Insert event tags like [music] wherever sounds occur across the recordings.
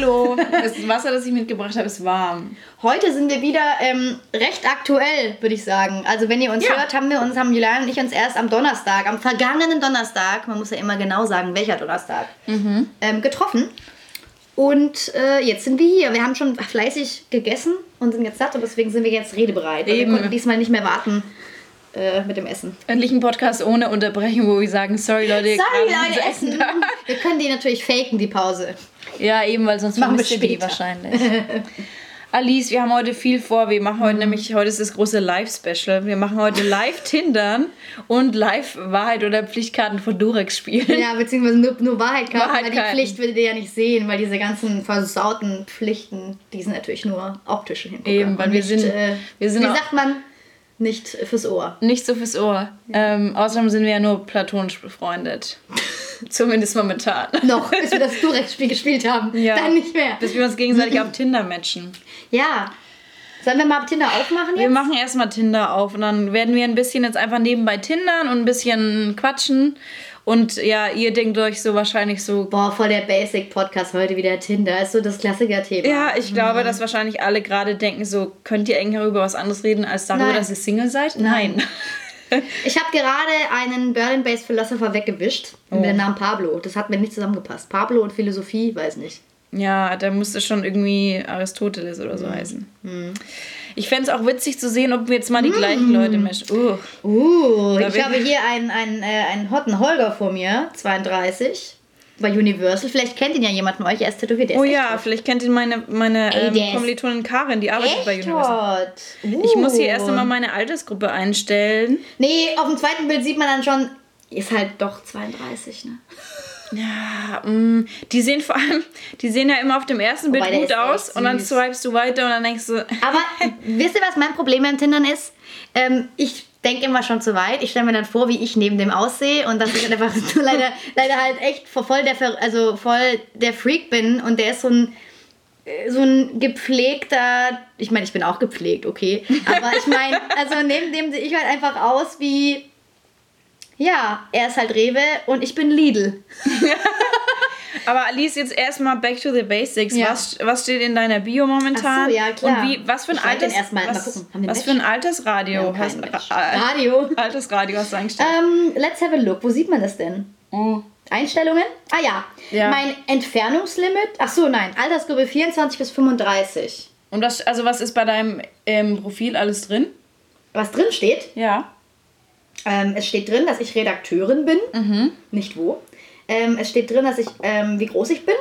Hallo. Das Wasser, das ich mitgebracht habe, ist warm. Heute sind wir wieder ähm, recht aktuell, würde ich sagen. Also wenn ihr uns Ja. hört, haben wir uns, haben Julian und ich uns erst am Donnerstag, am vergangenen Donnerstag, man muss ja immer genau sagen, welcher Donnerstag, Mhm. ähm, getroffen. Und äh, jetzt sind wir hier. Wir haben schon fleißig gegessen und sind jetzt satt und deswegen sind wir jetzt redebereit. Eben. Wir konnten diesmal nicht mehr warten äh, mit dem Essen. Endlich ein Podcast ohne Unterbrechung, wo wir sagen, sorry Leute. Sorry, Leute, ist Essen. [laughs] Wir können die natürlich faken, die Pause. Ja, eben, weil sonst Machen wir ihr die später. wahrscheinlich. [laughs] Alice, wir haben heute viel vor. Wir machen heute nämlich, heute ist das große Live-Special. Wir machen heute Live-Tindern und Live-Wahrheit oder Pflichtkarten von Durex spielen. Ja, beziehungsweise nur, nur Wahrheitkarten, weil die. Pflicht würdet ihr ja nicht sehen, weil diese ganzen versauten Pflichten, die sind natürlich nur optische Hingucker. Eben, weil wir sind- äh, wir sind wie sagt man, nicht fürs Ohr. Nicht so fürs Ohr. Ähm, außerdem sind wir ja nur platonisch befreundet. [laughs] Zumindest momentan. Noch, bis wir das Durex-Spiel gespielt haben. Ja. Dann nicht mehr. Bis wir uns gegenseitig auf Tinder matchen. Ja. Sollen wir mal Tinder aufmachen Wir jetzt? machen erstmal Tinder auf und dann werden wir ein bisschen jetzt einfach nebenbei Tindern und ein bisschen quatschen. Und ja, ihr denkt euch so wahrscheinlich so. Boah, voll der Basic-Podcast heute wieder Tinder. Ist so das Klassiker-Thema. Ja, ich glaube, dass wahrscheinlich alle gerade denken, so könnt ihr eigentlich über was anderes reden als darüber, Nein. dass ihr Single seid? Nein. Ich habe gerade einen Berlin-based Philosopher weggewischt Oh. mit dem Namen Pablo. Das hat mir nicht zusammengepasst. Pablo und Philosophie, weiß nicht. Ja, da musste schon irgendwie Aristoteles oder Mhm. so heißen. Ich fände es auch witzig zu sehen, ob wir jetzt mal die gleichen Leute mischen. Uh. Uh, ich habe hier einen, einen, äh, einen hotten Holger vor mir, 32, bei Universal. Vielleicht kennt ihn ja jemand von euch, er ist tätowiert. Der Oh ist ja, echt vielleicht kennt ihr meine, meine Ey, ähm, Kommilitonin Karin, die arbeitet bei Universal. Uh. Ich muss hier erst einmal meine Altersgruppe einstellen. Nee, auf dem zweiten Bild sieht man dann schon, ist halt doch 32, ne? Ja, mm, die sehen vor allem, die sehen ja immer auf dem ersten Bild Wobei, gut aus und dann swipest du weiter und dann denkst du, [laughs] Aber wisst ihr, was mein Problem beim Tindern ist? Ähm, ich denke immer schon zu weit. Ich stelle mir dann vor, wie ich neben dem aussehe und dass ich einfach so [laughs] leider, leider halt echt voll der, also voll der Freak bin und der ist so ein äh, so ein gepflegter, ich meine, ich bin auch gepflegt, okay, aber ich meine, also neben dem sehe ich halt einfach aus wie, ja, er ist halt Rewe und ich bin Lidl. [laughs] aber Alice, jetzt erstmal back to the basics. Ja. Was, was steht in deiner Bio momentan? Ach so, ja, klar. Und wie, was für ein Alters, erst mal- was, was für ein? Altersradio haben hast äh, Radio. [laughs] Altersradio hast du eingestellt? Ähm, let's have a look. Wo sieht man das denn? Oh. Einstellungen? Ah ja. Ja. Mein Entfernungslimit. Ach so, nein. Altersgruppe 24 bis 35. Und was, also was ist bei deinem ähm, Profil alles drin? Was drin steht, Ja. Ähm, es steht drin, dass ich Redakteurin bin. Mhm. Nicht wo. Ähm, es steht drin, dass ich, ähm, wie groß ich bin.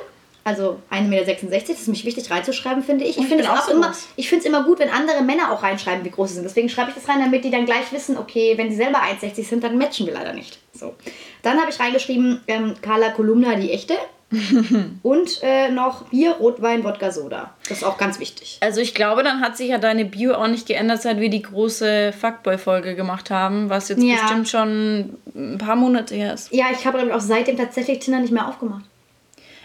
Also 1,66 Meter. Das ist mich wichtig reinzuschreiben, finde ich. Ich ich finde es auch immer, groß. ich finde es immer gut, wenn andere Männer auch reinschreiben, wie groß sie sind. Deswegen schreibe ich das rein, damit die dann gleich wissen, okay, wenn sie selber 1,60 sind, dann matchen wir leider nicht. So. Dann habe ich reingeschrieben, ähm, Carla Kolumna, die echte. [laughs] und äh, noch Bier, Rotwein, Wodka, Soda. Das ist auch ganz wichtig. Also ich glaube, dann hat sich ja deine Bio auch nicht geändert, seit wir die große Fuckboy-Folge gemacht haben, was jetzt Ja. bestimmt schon ein paar Monate her ist. Ja, ich habe ich, auch seitdem tatsächlich Tinder nicht mehr aufgemacht.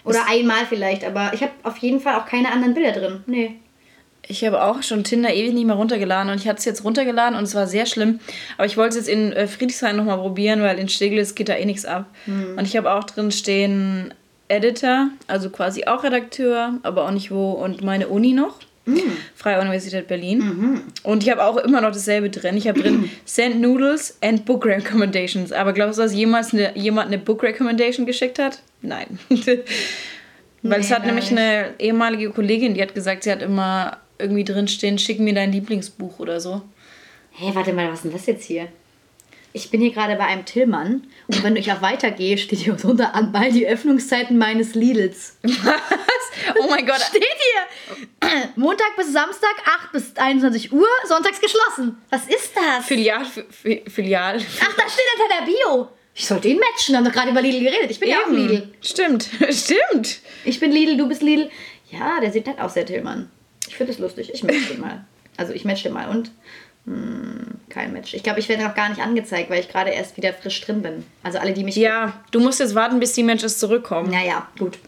Oder einmal vielleicht, aber ich habe auf jeden Fall auch keine anderen Bilder drin. Nee. Ich habe auch schon Tinder ewig nicht mehr runtergeladen und ich hatte es jetzt runtergeladen und es war sehr schlimm. Aber ich wollte es jetzt in äh, Friedrichshain nochmal probieren, weil in Steglitz geht da eh nichts ab. Und ich habe auch drin stehen Editor, also quasi auch Redakteur, aber auch nicht wo und meine Uni noch. Freie Universität Berlin. Und ich habe auch immer noch dasselbe drin. Ich habe drin [clears throat] Send Noodles and Book Recommendations. Aber glaubst du, dass jemals eine, jemand eine Book Recommendation geschickt hat? Nein. [laughs] Weil es Nee, hat nämlich eine ehemalige Kollegin, die hat gesagt, sie hat immer irgendwie drin stehen, schick mir dein Lieblingsbuch oder so. Hä, warte mal, was ist denn das jetzt hier? Ich bin hier gerade bei einem Tillmann und wenn ich auch weitergehe, steht hier drunter an bei die Öffnungszeiten meines Lidls. Was? Oh mein Gott. Steht hier! Montag bis Samstag, 8 bis 21 Uhr, sonntags geschlossen. Was ist das? Filial, Fi- Filial. Ach, da steht unter der Bio. Ich sollte ihn matchen, haben doch gerade über Lidl geredet. Ich bin ja auch Eben. Lidl. Stimmt, [laughs] stimmt. Ich bin Lidl, du bist Lidl. Ja, der sieht nett aus, der Tillmann. Ich finde das lustig. Ich match den mal. Also ich match den mal und hm, kein Match. Ich glaube, ich werde noch gar nicht angezeigt, weil ich gerade erst wieder frisch drin bin. Also alle, die mich... Ja, du musst jetzt warten, bis die Matches zurückkommen. Naja, gut.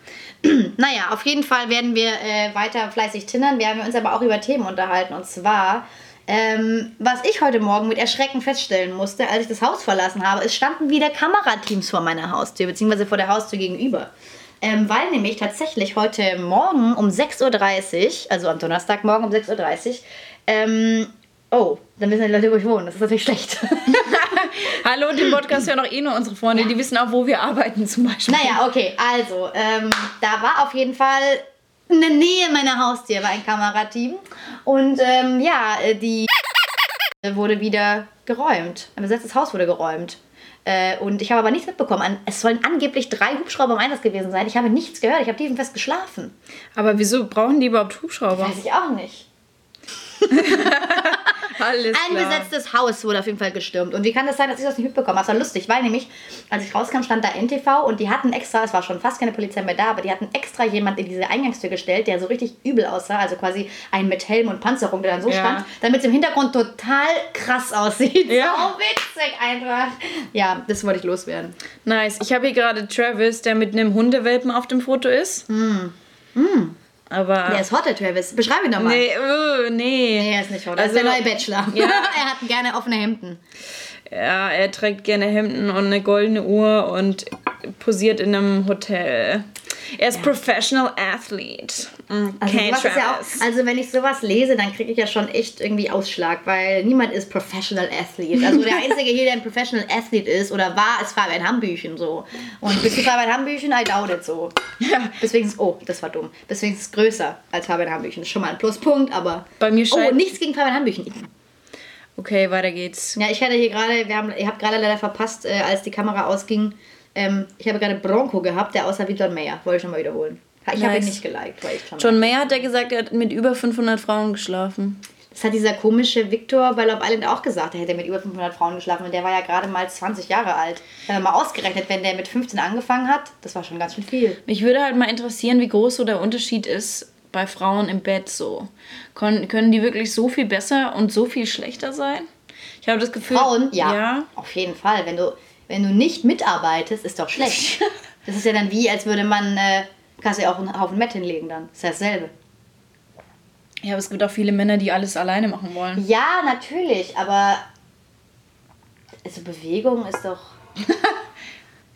[clears throat] naja, auf jeden Fall werden wir äh, weiter fleißig tindern. Wir haben uns aber auch über Themen unterhalten. Und zwar, ähm, was ich heute Morgen mit Erschrecken feststellen musste, als ich das Haus verlassen habe, es standen wieder Kamerateams vor meiner Haustür, beziehungsweise vor der Haustür gegenüber. Ähm, weil nämlich tatsächlich heute Morgen um 6.30 Uhr, also am Donnerstagmorgen um 6.30 Uhr, ähm, oh, dann wissen die Leute, wo ich wohne. Das ist natürlich schlecht. [laughs] Hallo, den Podcast hören auch eh nur unsere Freunde. Die wissen auch, wo wir arbeiten zum Beispiel. Naja, okay, also, ähm, da war auf jeden Fall in der Nähe meiner Haustür war ein Kamerateam. Und ähm, ja, die [laughs] wurde wieder geräumt. Ein besetztes Haus wurde geräumt. Äh, und ich habe aber nichts mitbekommen. Es sollen angeblich drei Hubschrauber im Einsatz gewesen sein. Ich habe nichts gehört. Ich habe tiefenfest geschlafen. Aber wieso brauchen die überhaupt Hubschrauber? Weiß ich auch nicht. [laughs] Alles Ein klar. besetztes Haus wurde auf jeden Fall gestürmt. Und wie kann das sein, dass ich das nicht mitbekommen habe? Das war lustig, weil nämlich, als ich rauskam, stand da NTV und die hatten extra, es war schon fast keine Polizei mehr da, aber die hatten extra jemand in diese Eingangstür gestellt, der so richtig übel aussah, also quasi ein mit Helm und Panzerung, der dann so Ja. stand, damit es im Hintergrund total krass aussieht. Ja. So witzig einfach. Ja, das wollte ich loswerden. Nice. Ich habe hier gerade Travis, der mit einem Hundewelpen auf dem Foto ist. Aber. Der ist hot, der Travis. Beschreib ihn doch mal. nee, äh, nee. Nee, er ist nicht hot. Er Also- ist der neue Bachelor. Ja. [laughs] er hat gerne offene Hemden. Ja, er trägt gerne Hemden und eine goldene Uhr und posiert in einem Hotel. Er ist Professional Athlete. Also, Okay, ist ja auch, also wenn ich sowas lese, dann kriege ich ja schon echt irgendwie Ausschlag, weil niemand ist Professional Athlete. Also der [laughs] Einzige hier, der ein Professional Athlete ist oder war, ist Fabian Hambüchen so. Und bist du Fabian Hambüchen? I doubt it so. Ja. Deswegen ist, oh, das war dumm. Deswegen ist es größer als Fabian Hambüchen. Ist schon mal ein Pluspunkt, aber... Bei mir Oh, scheint. nichts gegen Fabian Hambüchen. Okay, weiter geht's. Ja, ich hatte hier gerade, wir haben, ihr habt gerade leider verpasst, äh, als die Kamera ausging, ähm, ich habe gerade Bronco gehabt, der aussah wie John Mayer. Wollte ich nochmal wiederholen. Ich habe ihn Nice. nicht geliked, weil ich schon John Mayer hat ja gesagt, er hat mit über 500 Frauen geschlafen. Das hat dieser komische Victor bei Love Island auch gesagt. Er hätte mit über 500 Frauen geschlafen und der war ja gerade mal 20 Jahre alt. Wenn man mal ausgerechnet, wenn der mit 15 angefangen hat, das war schon ganz schön viel. Mich würde halt mal interessieren, wie groß so der Unterschied ist bei Frauen im Bett so. Können, können die wirklich so viel besser und so viel schlechter sein? Ich habe das Gefühl. Frauen, ja, Ja. auf jeden Fall. Wenn du, wenn du nicht mitarbeitest, ist doch schlecht. [laughs] Das ist ja dann wie, als würde man, äh, kannst du ja auch einen Haufen Mett hinlegen dann. Das ist ja dasselbe. Ja, aber es gibt auch viele Männer, die alles alleine machen wollen. Ja, natürlich, aber also Bewegung ist doch... [laughs]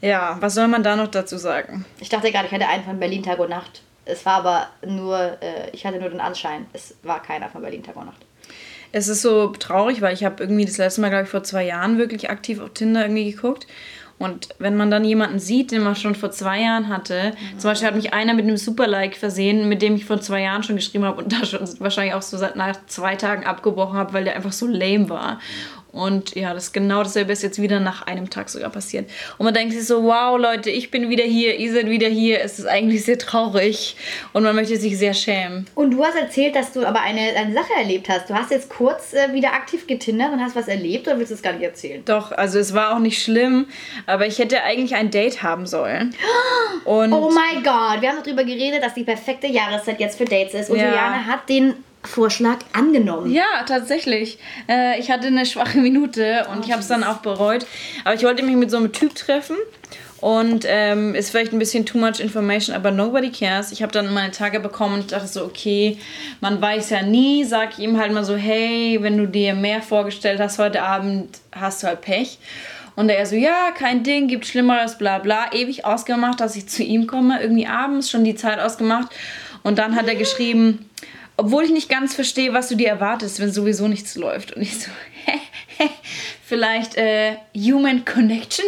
Ja, was soll man da noch dazu sagen? Ich dachte gerade, ich hätte einen von Berlin Tag und Nacht. Es war aber nur, äh, ich hatte nur den Anschein. Es war keiner von Berlin Tag und Nacht. Es ist so traurig, weil ich habe irgendwie das letzte Mal, glaube ich, vor zwei Jahren wirklich aktiv auf Tinder irgendwie geguckt. Und wenn man dann jemanden sieht, den man schon vor zwei Jahren hatte, zum Beispiel hat mich einer mit einem Super-Like versehen, mit dem ich vor zwei Jahren schon geschrieben habe und da schon wahrscheinlich auch so seit nach zwei Tagen abgebrochen habe, weil der einfach so lame war. Und ja, das genau dasselbe ist jetzt wieder nach einem Tag sogar passiert. Und man denkt sich so, wow, Leute, ich bin wieder hier, ihr seid wieder hier. Es ist eigentlich sehr traurig und man möchte sich sehr schämen. Und du hast erzählt, dass du aber eine, eine Sache erlebt hast. Du hast jetzt kurz äh, wieder aktiv getindert und hast was erlebt oder willst du es gar nicht erzählen? Doch, also es war auch nicht schlimm, aber ich hätte eigentlich ein Date haben sollen. [gasps] Und Oh mein Gott, wir haben darüber geredet, dass die perfekte Jahreszeit jetzt für Dates ist. Und Ja. Juliane hat den Vorschlag angenommen. ja, tatsächlich. Äh, ich hatte eine schwache Minute und ich habe es dann auch bereut. Aber ich wollte mich mit so einem Typ treffen. Und ähm, ist vielleicht ein bisschen too much information, aber nobody cares. Ich habe dann meine Tage bekommen und dachte so, okay, man weiß ja nie. Sag ihm halt mal so, hey, wenn du dir mehr vorgestellt hast heute Abend, hast du halt Pech. Und er so, ja, kein Ding, gibt Schlimmeres, bla bla. Ewig ausgemacht, dass ich zu ihm komme. Irgendwie abends schon die Zeit ausgemacht. Und dann hat er geschrieben, obwohl ich nicht ganz verstehe, was du dir erwartest, wenn sowieso nichts läuft. Und ich so, [laughs] vielleicht äh, Human Connection?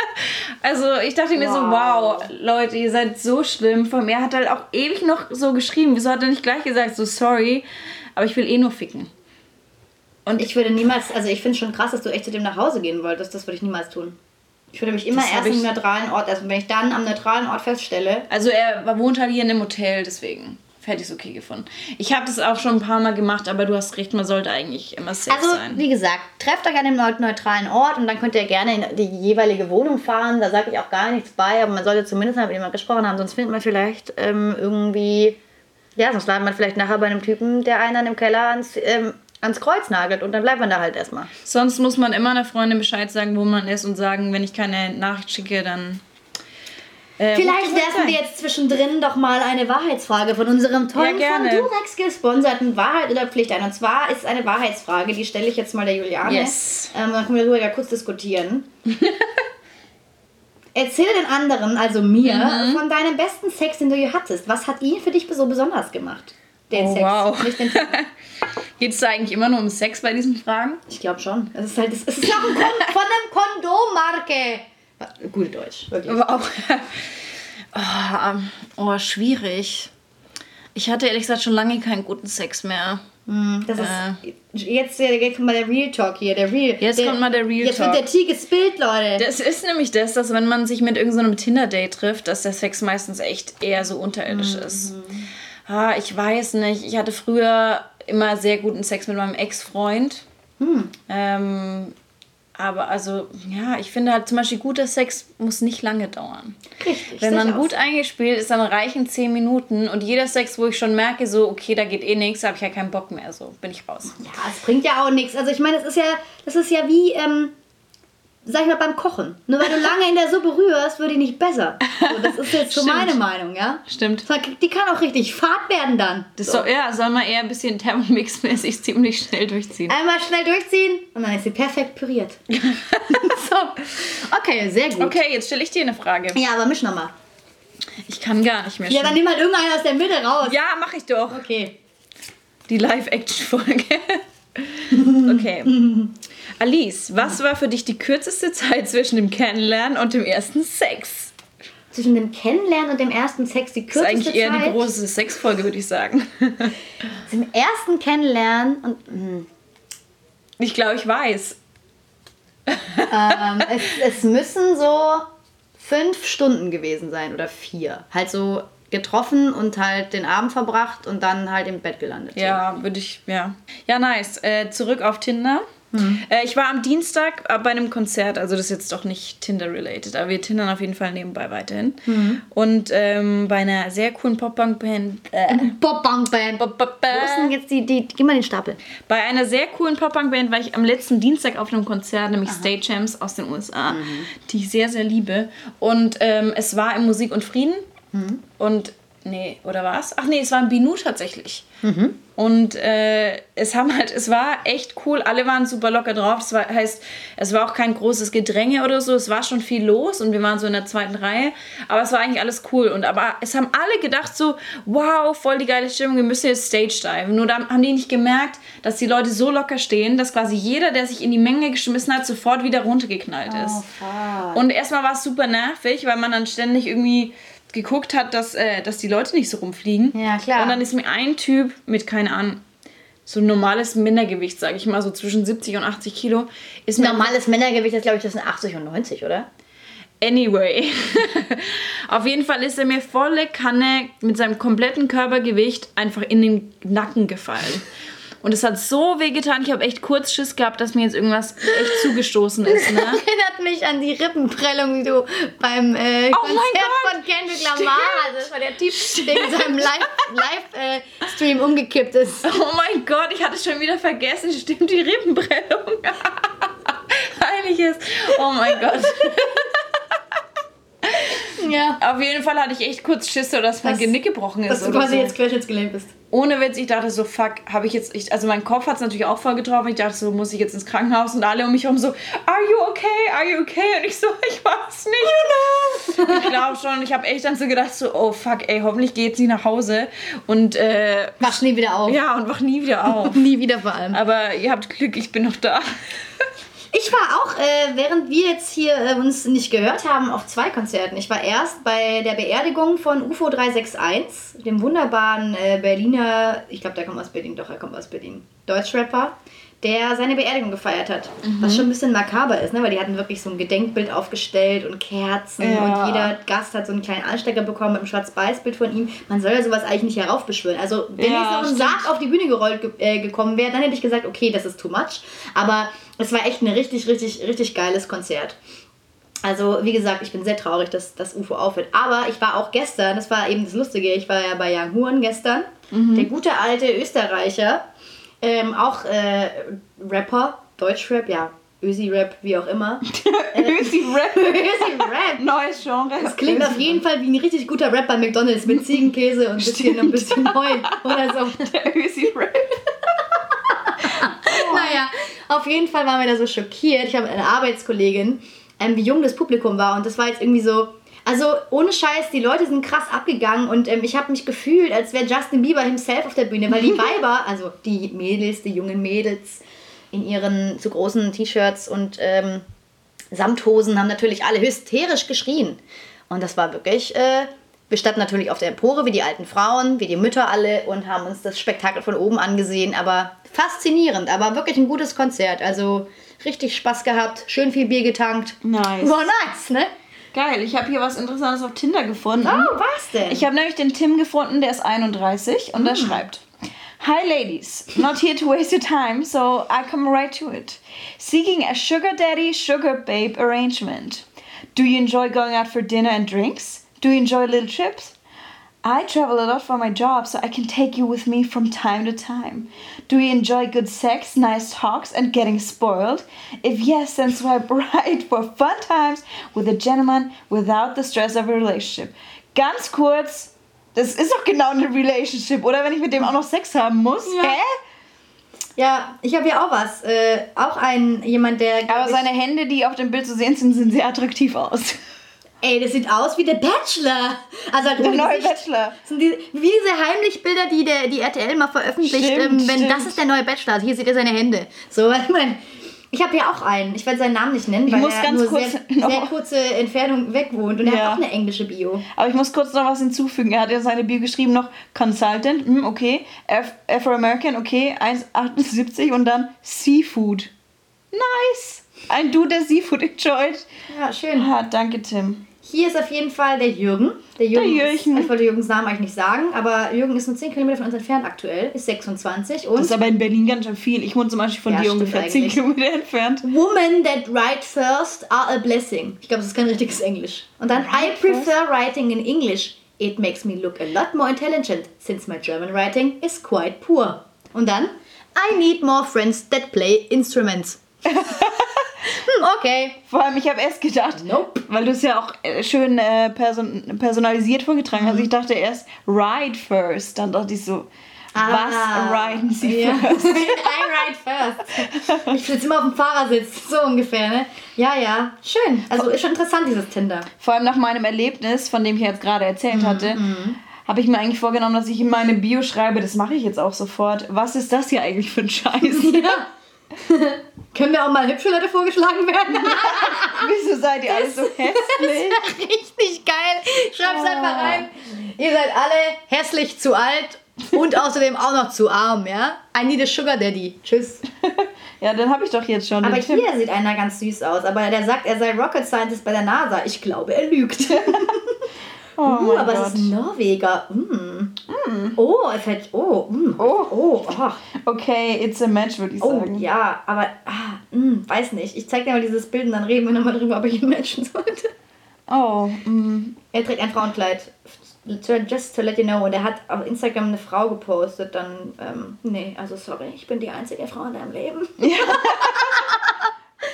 [laughs] also ich dachte mir so, Wow. Leute, ihr seid so schlimm. Von mir hat halt auch ewig noch so geschrieben. Wieso hat er nicht gleich gesagt, so sorry, aber ich will eh nur ficken. Und ich würde niemals, also ich finde es schon krass, dass du echt zu dem nach Hause gehen wolltest. Das würde ich niemals tun. Ich würde mich immer Das erst im neutralen Ort, also wenn ich dann am neutralen Ort feststelle, Also er wohnt halt hier in einem Hotel, deswegen hätte ich es okay gefunden. Ich habe das auch schon ein paar Mal gemacht, aber du hast recht, man sollte eigentlich immer safe Also, sein. wie gesagt, trefft euch an einem neu- neutralen Ort und dann könnt ihr gerne in die jeweilige Wohnung fahren. Da sage ich auch gar nichts bei, aber man sollte zumindest mal mit jemandem gesprochen haben, sonst findet man vielleicht ähm, irgendwie, ja, sonst landet man vielleicht nachher bei einem Typen, der einen dann im Keller ans, ähm, ans Kreuz nagelt und dann bleibt man da halt erstmal. Sonst muss man immer einer Freundin Bescheid sagen, wo man ist und sagen, wenn ich keine Nachricht schicke, dann. Äh, Vielleicht werfen wir jetzt zwischendrin doch mal eine Wahrheitsfrage von unserem tollen, Ja, von. Durex gesponserten Wahrheit oder Pflicht ein. Und zwar ist es eine Wahrheitsfrage, die stelle ich jetzt mal der Juliane. Yes. Ähm, dann können wir darüber ja kurz diskutieren. [laughs] Erzähle den anderen, also mir, von deinem besten Sex, den du je hattest. Was hat ihn für dich so besonders gemacht? Den Oh, Sex, wow. nicht den Tinder. [laughs] Geht es da eigentlich immer nur um Sex bei diesen Fragen? Ich glaube schon. Es ist halt, es ist auch ein Kon [laughs] von einem Kondommarke. Gute Deutsch, wirklich. Aber auch. [laughs] Oh, ähm, oh, schwierig. Ich hatte ehrlich gesagt schon lange keinen guten Sex mehr. Das ist jetzt, äh, jetzt kommt mal der Real Talk hier, der Real. Jetzt der, kommt mal der Real jetzt Talk. wird der Tee gespillt, Leute. Das ist nämlich das, dass wenn man sich mit irgendeinem Tinder-Date trifft, dass der Sex meistens echt eher so unterirdisch ist. Ah, ich weiß nicht. Ich hatte früher immer sehr guten Sex mit meinem Ex-Freund. Ähm, aber also, ja, ich finde halt zum Beispiel guter Sex muss nicht lange dauern. Richtig. Wenn man gut so. eingespielt ist, dann reichen 10 Minuten und jeder Sex, wo ich schon merke, so, okay, da geht eh nichts, habe ich ja keinen Bock mehr, so bin ich raus. Ja, es bringt ja auch nichts. Also ich meine, es ist ja, das ist ja wie, ähm, sag ich mal, beim Kochen. Nur weil du lange in der Suppe rührst, wird die nicht besser. So, das ist jetzt so [laughs] meine Meinung, ja? Stimmt. Die kann auch richtig fad werden dann. Das so. soll, ja, soll man eher ein bisschen Thermomix-mäßig [laughs] ziemlich schnell durchziehen. Einmal schnell durchziehen und dann ist sie perfekt püriert. [laughs] so. Okay, sehr gut. Okay, jetzt stelle ich dir eine Frage. Ja, aber misch nochmal. Ich kann gar nicht mehr. Ja, dann nimm halt irgendeinen aus der Mitte raus. ja mach ich doch. Okay. Die Live-Action-Folge. okay. Alice, was war für dich die kürzeste Zeit zwischen dem Kennenlernen und dem ersten Sex? Zwischen dem Kennenlernen und dem ersten Sex die Das ist kürzeste eigentlich eher Zeit. die große Sexfolge, würde ich sagen. [laughs] Zum ersten Kennenlernen und hm, Ich glaube, ich weiß. ähm, es, es müssen so fünf Stunden gewesen sein oder vier. Halt so getroffen und halt den Abend verbracht und dann halt im Bett gelandet. Ja, würde ich, ja. Ja, nice. Äh, zurück auf Tinder. Äh, ich war am Dienstag äh, bei einem Konzert, also das ist jetzt doch nicht Tinder-related, aber wir tindern auf jeden Fall nebenbei weiterhin. Und ähm, bei einer sehr coolen Pop-Punk-Band, äh, Pop-Punk-Band. Pop- Pop- Wo ist denn jetzt die, die, gib mal den Stapel. bei einer sehr coolen Pop-Punk-Band war ich am letzten Dienstag auf einem Konzert, nämlich State Champs aus den USA, die ich sehr, sehr liebe. Und ähm, es war im Musik und Frieden. Und, nee, oder was? Ach nee, es war im Binu tatsächlich. Und äh, es haben halt, es war echt cool. Alle waren super locker drauf. Das war, heißt, es war auch kein großes Gedränge oder so. Es war schon viel los und wir waren so in der zweiten Reihe. Aber es war eigentlich alles cool. Und aber es haben alle gedacht so, wow, voll die geile Stimmung. Wir müssen jetzt Stage diven. Nur da haben die nicht gemerkt, dass die Leute so locker stehen, dass quasi jeder, der sich in die Menge geschmissen hat, sofort wieder runtergeknallt ist. Und erstmal war es super nervig, weil man dann ständig irgendwie geguckt hat, dass, äh, dass die Leute nicht so rumfliegen. Ja, klar. Und dann ist mir ein Typ mit, keine Ahnung, so ein normales Mindergewicht, sage ich mal, so zwischen 70 und 80 Kilo, ist Normales Männergewicht ist, glaube ich, das sind 80 und 90, oder? Anyway. [laughs] Auf jeden Fall ist er mir volle Kanne mit seinem kompletten Körpergewicht einfach in den Nacken gefallen. Und es hat so weh getan, ich habe echt kurz Schiss gehabt, dass mir jetzt irgendwas echt zugestoßen ist. Ne? [laughs] Erinnert mich an die Rippenprellung, die du beim äh, Oh Konzert von Kendrick Lamar hattest. Das war der Typ, in seinem Live-Stream Live, äh, umgekippt ist. [laughs] Oh mein Gott, ich hatte schon wieder vergessen, stimmt die Rippenprellung. [laughs] Heiliges. Oh mein Gott. Ja. Auf jeden Fall hatte ich echt kurz Schiss, so dass mein Das- Genick gebrochen ist. Dass du quasi so. jetzt querschnittsgelähmt bist. Ohne Witz, ich dachte so, fuck, habe ich jetzt, ich, also mein Kopf hat es natürlich auch voll getroffen. Ich dachte so, muss ich jetzt ins Krankenhaus und alle um mich herum so, are you okay, are you okay? Und ich so, [laughs] ich weiß nicht. ich glaube schon, ich habe echt dann so gedacht so, oh fuck, ey, hoffentlich geht sie nach Hause und äh, Machst nie wieder auf. ja, und wach nie wieder auf. [laughs] Nie wieder vor allem. Aber ihr habt Glück, ich bin noch da. [laughs] Ich war auch, äh, während wir jetzt hier äh, uns nicht gehört haben, auf zwei Konzerten. Ich war erst bei der Beerdigung von UFO 361, dem wunderbaren äh, Berliner, ich glaube, der kommt aus Berlin, doch, er kommt aus Berlin, Deutschrapper, der seine Beerdigung gefeiert hat. Was schon ein bisschen makaber ist, ne? weil die hatten wirklich so ein Gedenkbild aufgestellt und Kerzen Ja. und jeder Gast hat so einen kleinen Anstecker bekommen mit einem Schwarz-Weiß-Bild von ihm. Man soll ja sowas eigentlich nicht heraufbeschwören. Also, wenn Ja, ich so einen stimmt. Sarg auf die Bühne gerollt ge äh, gekommen wäre, dann hätte ich gesagt, okay, das ist too much. Aber es war echt ein richtig, richtig, richtig geiles Konzert. Also, wie gesagt, ich bin sehr traurig, dass das UFO aufhört. Aber ich war auch gestern, das war eben das Lustige, ich war ja bei Young Huren gestern. Der gute alte Österreicher, ähm, auch äh, Rapper, Deutschrap, ja, Ösi-Rap, wie auch immer. [laughs] Ösi Rap. [laughs] Ösi-Rap! Neues Genre. Das klingt auf jeden Fall wie ein richtig guter Rap bei McDonalds mit [laughs] Ziegenkäse und ein bisschen, ein bisschen Heu oder so. Der Ösi Rap. Naja, auf jeden Fall waren wir da so schockiert. Ich habe eine Arbeitskollegin, ähm, wie jung das Publikum war. Und das war jetzt irgendwie so, also ohne Scheiß, die Leute sind krass abgegangen und ähm, ich habe mich gefühlt, als wäre Justin Bieber himself auf der Bühne, weil die Weiber, [laughs] also die Mädels, die jungen Mädels in ihren zu großen T-Shirts und ähm, Samthosen haben natürlich alle hysterisch geschrien. Und das war wirklich, äh, wir standen natürlich auf der Empore wie die alten Frauen, wie die Mütter alle und haben uns das Spektakel von oben angesehen, aber faszinierend, aber wirklich ein gutes Konzert. Also richtig Spaß gehabt, schön viel Bier getankt. Nice. War nice, ne? Geil, ich habe hier was Interessantes auf Tinder gefunden. Oh, was denn? Ich habe nämlich den Tim gefunden, der ist 31 und der schreibt. Hi ladies, not here to waste your time, so I come right to it. Seeking a sugar daddy, sugar babe arrangement. Do you enjoy going out for dinner and drinks? Do you enjoy little trips? I travel a lot for my job, so I can take you with me from time to time. Do you enjoy good sex, nice talks, and getting spoiled? If yes, then swipe [laughs] right for fun times with a gentleman without the stress of a relationship. Ganz kurz, das ist doch genau eine Relationship, oder wenn ich mit dem auch noch Sex haben muss? Ja. Hä? Ja, ich habe hier auch was. Äh, auch ein jemand, der. Aber seine Hände, die auf dem Bild zu sehen sind, sind sehr attraktiv aus. [laughs] Ey, das sieht aus wie der Bachelor. Also halt Der neue Gesicht. Bachelor. Das sind die, wie diese Heimlichbilder, die der, die RTL mal veröffentlicht. Stimmt, ähm, wenn stimmt. das ist der neue Bachelor. Also hier seht ihr seine Hände. So, [laughs] ich meine, ich habe hier auch einen. Ich werde seinen Namen nicht nennen, weil muss er ganz nur kurz sehr, [laughs] noch- sehr kurze Entfernung weg wohnt. Und er Ja. hat auch eine englische Bio. Aber ich muss kurz noch was hinzufügen. Er hat ja seine Bio geschrieben noch Consultant, hm, okay, Af- Afro-American, okay, 1,78 und dann Seafood. Nice! Ein Dude, der Seafood [laughs] enjoyed. Ja, schön. Ah, danke, Tim. Hier ist auf jeden Fall der Jürgen. Der Jürgen, Der Jürgen. Ist, ich wollte Jürgens Namen eigentlich nicht sagen, aber Jürgen ist nur 10 Kilometer von uns entfernt aktuell, ist 26 und Das ist aber in Berlin ganz schön viel. Ich wohne zum Beispiel von Ja, dir ungefähr 10 eigentlich. Kilometer entfernt. Women that write first are a blessing. Ich glaube, das ist kein richtiges Englisch. Und dann I prefer writing in English. It makes me look a lot more intelligent since my German writing is quite poor. Und dann I need more friends that play instruments. [laughs] hm, okay. Vor allem, ich habe erst gedacht, Nope. weil du es ja auch äh, schön äh, person personalisiert vorgetragen Mhm. hast. Ich dachte erst, ride first. Dann dachte ich so, was riden sie Ah, ja. first? [laughs] I ride first. Ich sitze immer auf dem Fahrersitz, so ungefähr, ne? Ja, ja. Schön. Also ist schon interessant, dieses Tinder. Vor allem nach meinem Erlebnis, von dem ich jetzt gerade erzählt hatte, habe ich mir eigentlich vorgenommen, dass ich in meine Bio schreibe, das mache ich jetzt auch sofort. Was ist das hier eigentlich für ein Scheiß? Ja. [laughs] [laughs] Können wir auch mal hübsche Leute vorgeschlagen werden? [laughs] Wieso seid ihr alle so hässlich? Richtig geil. Schreib's einfach rein. Ihr seid alle hässlich zu alt und außerdem auch noch zu arm, ja? I need a sugar daddy. Tschüss. [laughs] Ja, dann habe ich doch jetzt schon Aber den Tipp. hier sieht einer ganz süß aus. Aber der sagt, er sei Rocket Scientist bei der NASA. Ich glaube, er lügt. Oh uh, aber Gott. es ist ein Norweger. Mm. Oh, er fällt. Oh, mm. Oh. oh, ach. Okay, it's a match, würde ich Oh, sagen. ja, aber ah, mm, weiß nicht. Ich zeig dir mal dieses Bild und dann reden wir nochmal drüber, ob ich ihn matchen sollte. Oh, mm. Er trägt ein Frauenkleid. Just to let you know. Und er hat auf Instagram eine Frau gepostet. Dann, ähm, nee, also sorry, ich bin die einzige Frau in deinem Leben. [laughs]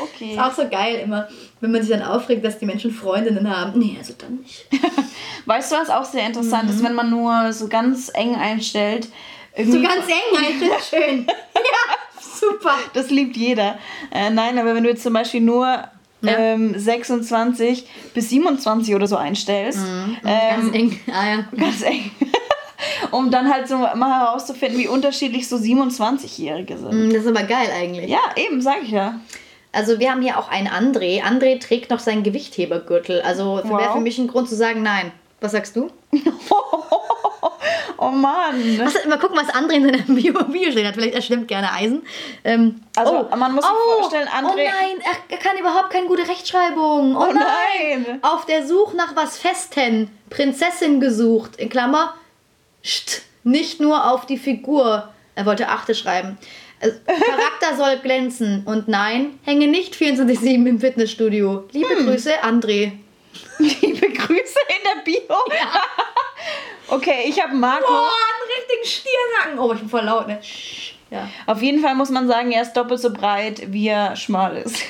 okay. Ist auch so geil immer, wenn man sich dann aufregt, dass die Menschen Freundinnen haben. Nee, also dann nicht. [laughs] Weißt du, was auch sehr interessant ist, wenn man nur so ganz eng einstellt? So ganz eng, halt, [laughs] schön. ja, super. Das liebt jeder. Äh, nein, aber wenn du jetzt zum Beispiel nur ähm, 26 bis 27 oder so einstellst, ähm, Ganz eng. Ah ja. [laughs] ganz eng. um dann halt so mal herauszufinden, wie unterschiedlich so 27-Jährige sind. Mm, Das ist aber geil eigentlich. Ja, eben, sag ich ja. Also wir haben hier auch einen André. André trägt noch seinen Gewichthebergürtel. Also Wow. wäre für mich ein Grund zu sagen, nein. Was sagst du? [laughs] Oh Mann. Was, mal gucken, was André in seinem [laughs] Bio, Bio stehen hat. Vielleicht er stimmt gerne Eisen. Ähm, Also, man muss sich vorstellen, Oh André- nein, er, er kann überhaupt keine gute Rechtschreibung. Oh, Oh nein. nein. Auf der Suche nach was Festen. Prinzessin gesucht. In Klammer. St, nicht nur auf die Figur. Er wollte Achte schreiben. Also, Charakter soll glänzen. Und nein, hänge nicht 24-7 im Fitnessstudio. Liebe Hm. Grüße, André. Liebe Grüße in der Bio. okay, ich habe Marco. Boah, einen richtigen Stirnhaken. Oh, ich bin voll laut, ne? Ja. Auf jeden Fall muss man sagen, er ist doppelt so breit, wie er schmal ist. [laughs]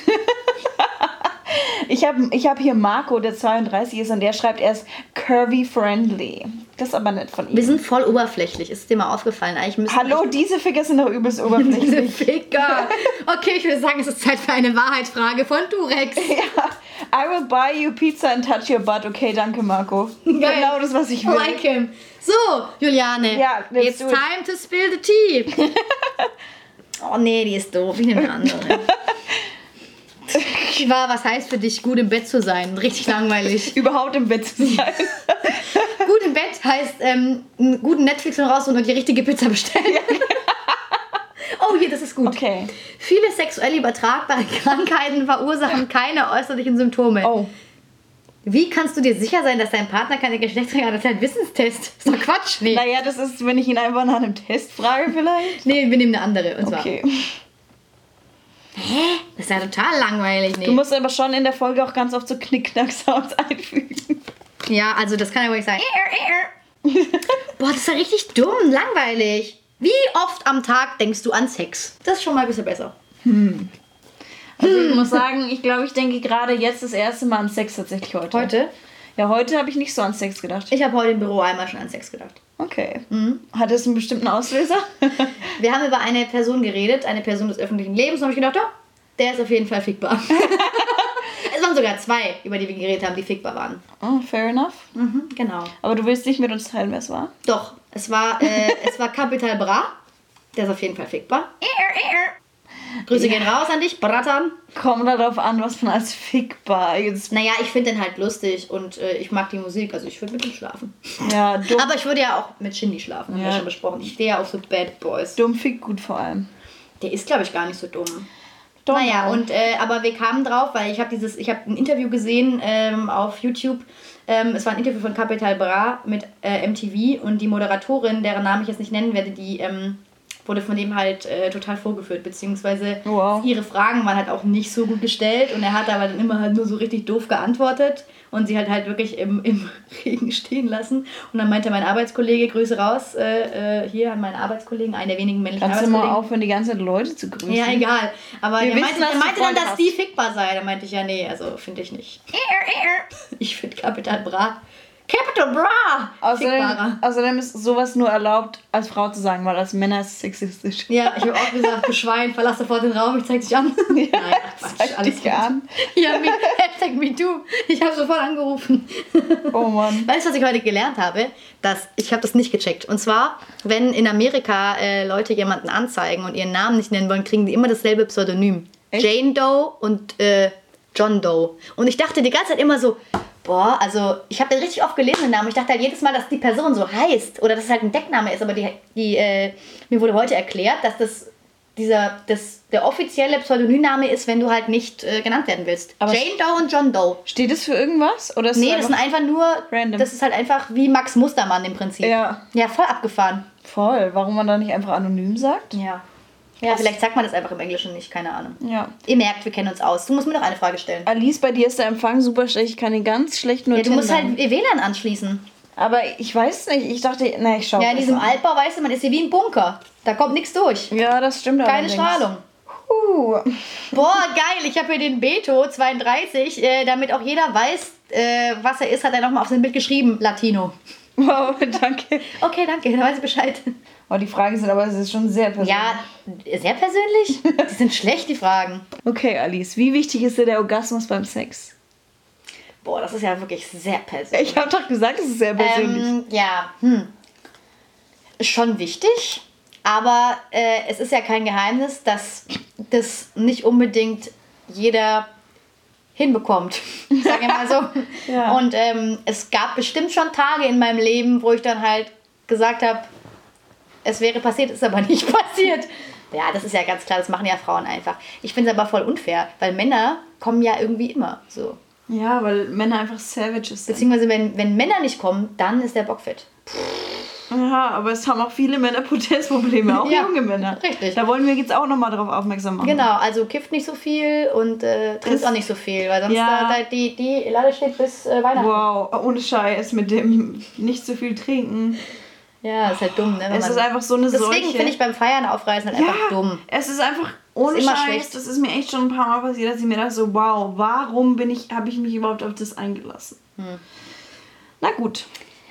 ich habe ich hab hier Marco, der 32 ist, und der schreibt, er ist curvy friendly. Das ist aber nett von ihm. Wir sind voll oberflächlich. Ist dir mal aufgefallen? Eigentlich Hallo, diese Ficker sind doch übelst [laughs] Diese oberflächlich. Ficker. Okay, ich würde sagen, es ist Zeit für eine Wahrheitsfrage von Durex. [laughs] ja, I will buy you pizza and touch your butt. Okay, danke, Marco. Genau das, was ich will. Like him. So, Juliane. Ja, It's do it. time to spill the tea. [laughs] oh nee, die ist doof. Ich nehme eine andere. War, was heißt für dich, gut im Bett zu sein? Richtig langweilig. [laughs] Überhaupt im Bett zu sein. [laughs] gut im Bett heißt ähm, einen guten Netflix rausholen und die richtige Pizza bestellen. [laughs] oh, hier, das ist gut. Okay. Viele sexuell übertragbare Krankheiten verursachen keine äußerlichen Symptome. Oh. Wie kannst du dir sicher sein, dass dein Partner keine Geschlechtskrankheit hat? Das ist ein Wissenstest. Ist doch Quatsch. Nee. Naja, das ist, wenn ich ihn einfach nach einem Test frage, vielleicht. Nee, wir nehmen eine andere. Und zwar. Okay. Das ist ja total langweilig. Nee. Du musst aber schon in der Folge auch ganz oft so Knickknack-Sounds [laughs] einfügen. ja, also das kann ja nicht sein. Boah, das ist ja richtig dumm, langweilig. Wie oft am Tag denkst du an Sex? Das ist schon mal ein bisschen besser. Also ich muss sagen, ich glaube, ich denke gerade jetzt das erste Mal an Sex tatsächlich heute. Heute? Ja, heute habe ich nicht so an Sex gedacht. Ich habe heute im Büro einmal schon an Sex gedacht. Okay. Hat es einen bestimmten Auslöser? [laughs] Wir haben über eine Person geredet, eine Person des öffentlichen Lebens, und habe ich gedacht, ja, der ist auf jeden Fall fickbar. [laughs] es waren sogar zwei, über die wir geredet haben, die fickbar waren. oh, fair enough. Mhm, genau. Aber du willst nicht mit uns teilen, wer es war? Doch, es war, äh, es war Capital Bra. Der ist auf jeden Fall fickbar. [laughs] Grüße gehen raus an dich, Bratan. Kommt darauf an, was man als fickbar jetzt. Naja, ich finde den halt lustig und äh, ich mag die Musik, also ich würde mit ihm schlafen. Ja, dumm, Aber ich würde ja auch mit Shindy schlafen, haben wir Ja. schon besprochen. Ich stehe ja auf so Bad Boys. dumm fick gut vor allem. Der ist, glaube ich, gar nicht so dumm. Don't naja, und äh, aber wir kamen drauf, weil ich habe dieses, ich habe ein Interview gesehen ähm, auf YouTube. Ähm, es war ein Interview von Capital Bra mit äh, MTV und die Moderatorin, deren Namen ich jetzt nicht nennen werde, die ähm, wurde von dem halt äh, total vorgeführt, beziehungsweise Wow. ihre Fragen waren halt auch nicht so gut gestellt und er hat aber dann immer halt nur so richtig doof geantwortet und sie halt halt wirklich im, im [laughs] Regen stehen lassen. Und dann meinte mein Arbeitskollege, Grüße raus, äh, äh, hier an meinen Arbeitskollegen, einen der wenigen männlichen Kannst du mal Arbeitskollegen. aufhören, die ganze Zeit Leute zu grüßen? Ja, egal. Aber Wir er wissen, meinte, meinte dann, dass hast. die fickbar sei. Da meinte ich ja, nee, also finde ich nicht. [laughs] Ich finde Capital Bra. Capital Bra! Außerdem, außerdem ist sowas nur erlaubt, als Frau zu sagen, weil als Männer ist es sexistisch. Ja, ich habe auch gesagt, du Schwein, verlass sofort den Raum, ich zeig dich an. [laughs] Nein, Quatsch, Zeig alles dich an. Ja, me, [laughs] Hashtag MeToo. Ich habe sofort angerufen. Oh Mann. Weißt du, was ich heute gelernt habe? Dass, ich habe das nicht gecheckt. Und zwar, wenn in Amerika äh, Leute jemanden anzeigen und ihren Namen nicht nennen wollen, kriegen die immer dasselbe Pseudonym. Echt? Jane Doe und äh, John Doe. Und ich dachte die ganze Zeit immer so, boah, also ich habe den richtig oft gelesen, den Namen. Ich dachte halt jedes Mal, dass die Person so heißt oder dass es halt ein Deckname ist. Aber die, die, äh, mir wurde heute erklärt, dass das dieser, das, der offizielle Pseudonymname ist, wenn du halt nicht äh, genannt werden willst. Aber- Jane Doe und John Doe. Steht das für irgendwas? Oder ist Nee, das sind einfach einfach nur. random? Das ist halt einfach wie Max Mustermann im Prinzip. Ja. Ja, voll abgefahren. voll? Warum man da nicht einfach anonym sagt? Ja. Ja, vielleicht sagt man das einfach im Englischen nicht, keine Ahnung. Ja. Ihr merkt, wir kennen uns aus. Du musst mir noch eine Frage stellen. Alice, bei dir ist der Empfang super schlecht. Ich kann ihn ganz schlecht nur Ja, du musst tindern. halt WLAN anschließen. Aber ich weiß nicht. Ich dachte, na, ich schau Ja, in diesem besser. Altbau, weißt du, man ist hier wie ein Bunker. Da kommt nichts durch. Ja, das stimmt Keine allerdings. Strahlung. Puh. Boah, geil. Ich habe hier den Beto 32, äh, damit auch jeder weiß, äh, was er ist, hat er nochmal auf sein Bild geschrieben, Latino. Wow, [laughs] danke. Okay, danke, dann weiß ich Bescheid. Oh, die Fragen sind aber es ist schon sehr persönlich. Ja, sehr persönlich? Die sind [laughs] schlecht, die Fragen. Okay, Alice, wie wichtig ist dir der Orgasmus beim Sex? Boah, das ist ja wirklich sehr persönlich. Ich habe doch gesagt, es ist sehr persönlich. Ähm, ja, hm. Schon wichtig, aber äh, es ist ja kein Geheimnis, dass das nicht unbedingt jeder hinbekommt. [laughs] Sag ich mal so. [laughs] Ja. Und ähm, es gab bestimmt schon Tage in meinem Leben, wo ich dann halt gesagt habe, es wäre passiert, ist aber [laughs] nicht passiert. Ja, das ist ja ganz klar, das machen ja Frauen einfach. Ich finde es aber voll unfair, weil Männer kommen ja irgendwie immer so. ja, weil Männer einfach Savages sind. Beziehungsweise, wenn, wenn Männer nicht kommen, dann ist der Bock fit. Ja, aber es haben auch viele Männer Potenzprobleme, auch [laughs] Ja, junge Männer. richtig. Da wollen wir jetzt auch nochmal drauf aufmerksam machen. Genau, also kifft nicht so viel und äh, trinkt auch nicht so viel, weil sonst Ja. da, da, die, die Lade steht bis äh, Weihnachten. Wow, ohne Scheiß mit dem nicht so viel trinken. Ja, ist halt dumm, ne? wenn Es ist einfach so eine Deswegen Seuche. finde ich beim Feiern aufreißen halt ja, einfach dumm. es ist einfach ohne Ist Scheiß. schlecht. Das ist mir echt schon ein paar Mal passiert, dass ich mir dachte so, wow, warum bin ich, habe ich mich überhaupt auf das eingelassen? Hm. Na gut.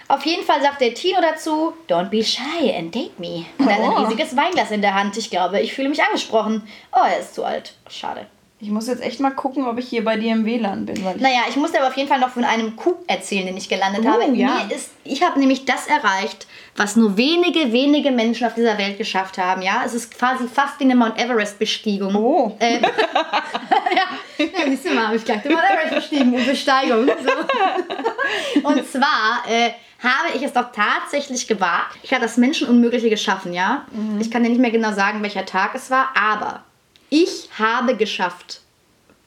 Auf jeden Fall sagt der Tino dazu, don't be shy and date me. Und hat Oh. ein riesiges Weinglas in der Hand. Ich glaube, ich fühle mich angesprochen. Oh, er ist zu alt. Schade. Ich muss jetzt echt mal gucken, ob ich hier bei dir im WLAN bin. Weil Naja, ich musste aber auf jeden Fall noch von einem Coup erzählen, den ich gelandet Uh, habe. ja. Mir ist, ich habe nämlich das erreicht, was nur wenige, wenige Menschen auf dieser Welt geschafft haben. Ja, es ist quasi fast wie eine Mount Everest-Bestiegung. Oh. Ähm, [laughs] ja, ja, siehst du mal, habe ich gleich den Mount Everest bestiegen. Besteigung. So. Und zwar äh, habe ich es doch tatsächlich gewagt. Ich habe das Menschenunmögliche geschaffen, ja. Ich kann dir nicht mehr genau sagen, welcher Tag es war, aber ich habe geschafft,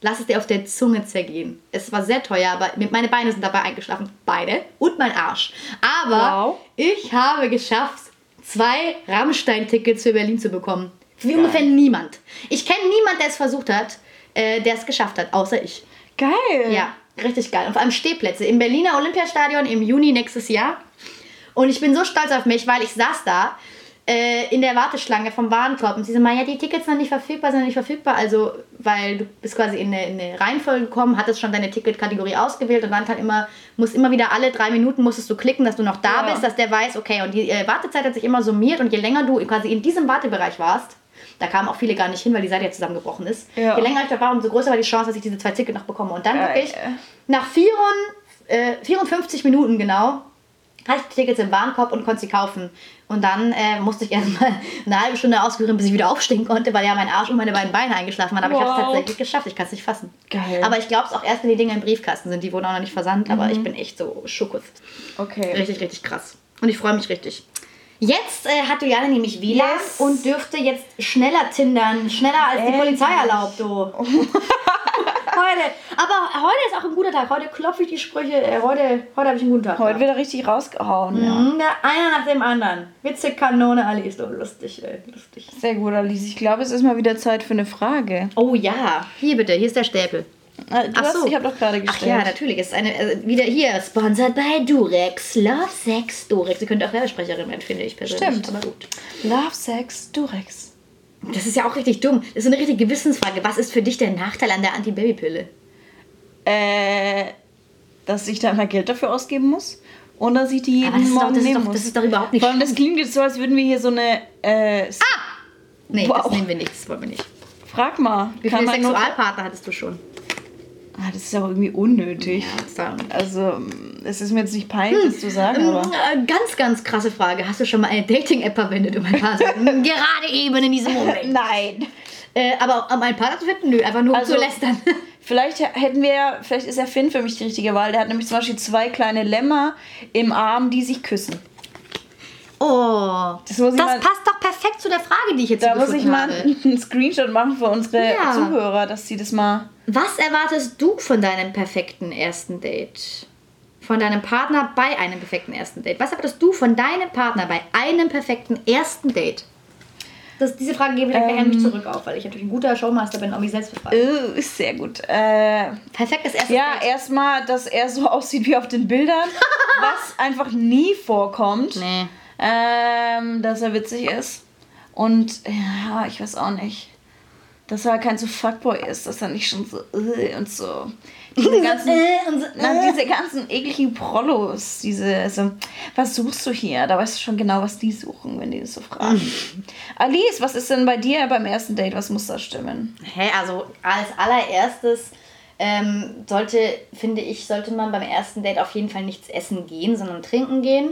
Lass es dir auf der Zunge zergehen. Es war sehr teuer, aber meine Beine sind dabei eingeschlafen. Beide. Und mein Arsch. Aber Wow. ich habe geschafft, zwei Rammstein-Tickets für Berlin zu bekommen. Wie ungefähr niemand. Ich kenne niemanden, der es versucht hat, äh, der es geschafft hat, außer ich. Geil. Ja, richtig geil. Und vor allem Stehplätze im Berliner Olympiastadion im Juni nächstes Jahr. Und ich bin so stolz auf mich, weil ich saß da äh, in der Warteschlange vom Warenkorb und sie so, ja, die Tickets sind nicht verfügbar, sind nicht verfügbar. Also, weil du bist quasi in eine, in eine Reihenfolge gekommen, hattest schon deine Ticketkategorie ausgewählt und dann kann immer, muss immer wieder alle drei Minuten musstest du klicken, dass du noch da Ja. bist, dass der weiß, okay, und die äh, Wartezeit hat sich immer summiert und je länger du quasi in diesem Wartebereich warst, da kamen auch viele gar nicht hin, weil die Seite ja zusammengebrochen ist. Ja. Je länger ich da war, umso größer war die Chance, dass ich diese zwei Tickets noch bekomme. Und dann Geil. wirklich nach 4, äh, 54 Minuten genau hatte ich die Tickets im Warenkorb und konnte sie kaufen. Und dann äh, musste ich erstmal [laughs] eine halbe Stunde ausführen, bis ich wieder aufstehen konnte, weil ja mein Arsch und meine beiden Beine eingeschlafen waren. Aber ich habe es Wow. tatsächlich geschafft. Ich kann es nicht fassen. Geil. Aber ich glaube es auch erst, wenn die Dinge im Briefkasten sind. Die wurden auch noch nicht versandt. Aber ich bin echt so schuckus. Okay. Richtig, richtig krass. Und ich freue mich richtig. Jetzt äh, hat Juliane nämlich WLAN Yes. und dürfte jetzt schneller tindern. Schneller als die Endlich. Polizei erlaubt, du. [laughs] heute. Aber heute ist auch ein guter Tag. Heute klopfe ich die Sprüche. Äh, heute heute habe ich einen guten Tag. Heute wird er richtig rausgehauen. Ja. Mhm, der einer nach dem anderen. Witzig-Kanone, Ali ist doch lustig, ey. Lustig. Sehr gut, Alice. Ich glaube, es ist mal wieder Zeit für eine Frage. Oh ja. Hier bitte, hier ist der Stäpel. Äh, Du Ach hast, so. Ich habe doch gerade Ach gestellt. ja, natürlich. Es ist eine, äh, wieder hier, sponsored by Durex. Love Sex Durex. Ihr könnt auch Werbesprecherin werden, finde ich persönlich. Stimmt. Aber gut. Love, Sex, Durex. Das ist ja auch richtig dumm. Das ist eine richtige Gewissensfrage. Was ist für dich der Nachteil an der Anti-Baby-Pille? Äh, dass ich da mal Geld dafür ausgeben muss. Und dass ich die Aber jeden das ist, doch, Morgen das, nehmen doch, muss. das ist doch überhaupt nicht Vor allem, das klingt jetzt so, als würden wir hier so eine... Äh, s- Nee, Wow. das nehmen wir nicht. Das wollen wir nicht. Frag mal. Wie viele Sexualpartner hattest du schon? Ah, das ist auch irgendwie unnötig. Ja, Also, es ist mir jetzt nicht peinlich, das zu sagen, aber... Äh, Ganz, ganz krasse Frage. Hast du schon mal eine Dating-App verwendet, um ein Paar zu finden? [laughs] Gerade eben in diesem Moment. Nein. Äh, aber um einen Partner zu finden? Nö, einfach nur um Also- zu lästern. [laughs] Vielleicht hätten wir, vielleicht ist der Finn für mich die richtige Wahl. Der hat nämlich zum Beispiel zwei kleine Lämmer im Arm, die sich küssen. Oh, Das ich mal- passt doch perfekt zu der Frage, die ich jetzt Da hier muss ich mal habe. [laughs] einen Screenshot machen für unsere Ja. Zuhörer, dass sie das mal. Was erwartest du von deinem perfekten ersten Date? Von deinem Partner bei einem perfekten ersten Date? Was erwartest du von deinem Partner bei einem perfekten ersten Date? Das, diese Frage gebe ich an mich zurück auf, weil ich natürlich ein guter Showmaster bin und mich selbst befrage. Äh, ist sehr gut. Äh, Perfektes erstes ja, erstmal, dass er so [laughs] aussieht wie auf den Bildern, [laughs] was einfach nie vorkommt. Nee. Ähm, dass er witzig ist. Und ja, ich weiß auch nicht. Dass er kein so Fuckboy ist, dass er nicht schon so äh, und so. [laughs] Diese ganzen, Äh, und so, na, äh. diese ganzen ekligen Prollos, diese, so, was suchst du hier? Da weißt du schon genau, was die suchen, wenn die das so fragen. [laughs] Alice, was ist denn bei dir beim ersten Date? Was muss da stimmen? Hä, also als allererstes ähm, sollte, finde ich, sollte man beim ersten Date auf jeden Fall nichts essen gehen, sondern trinken gehen.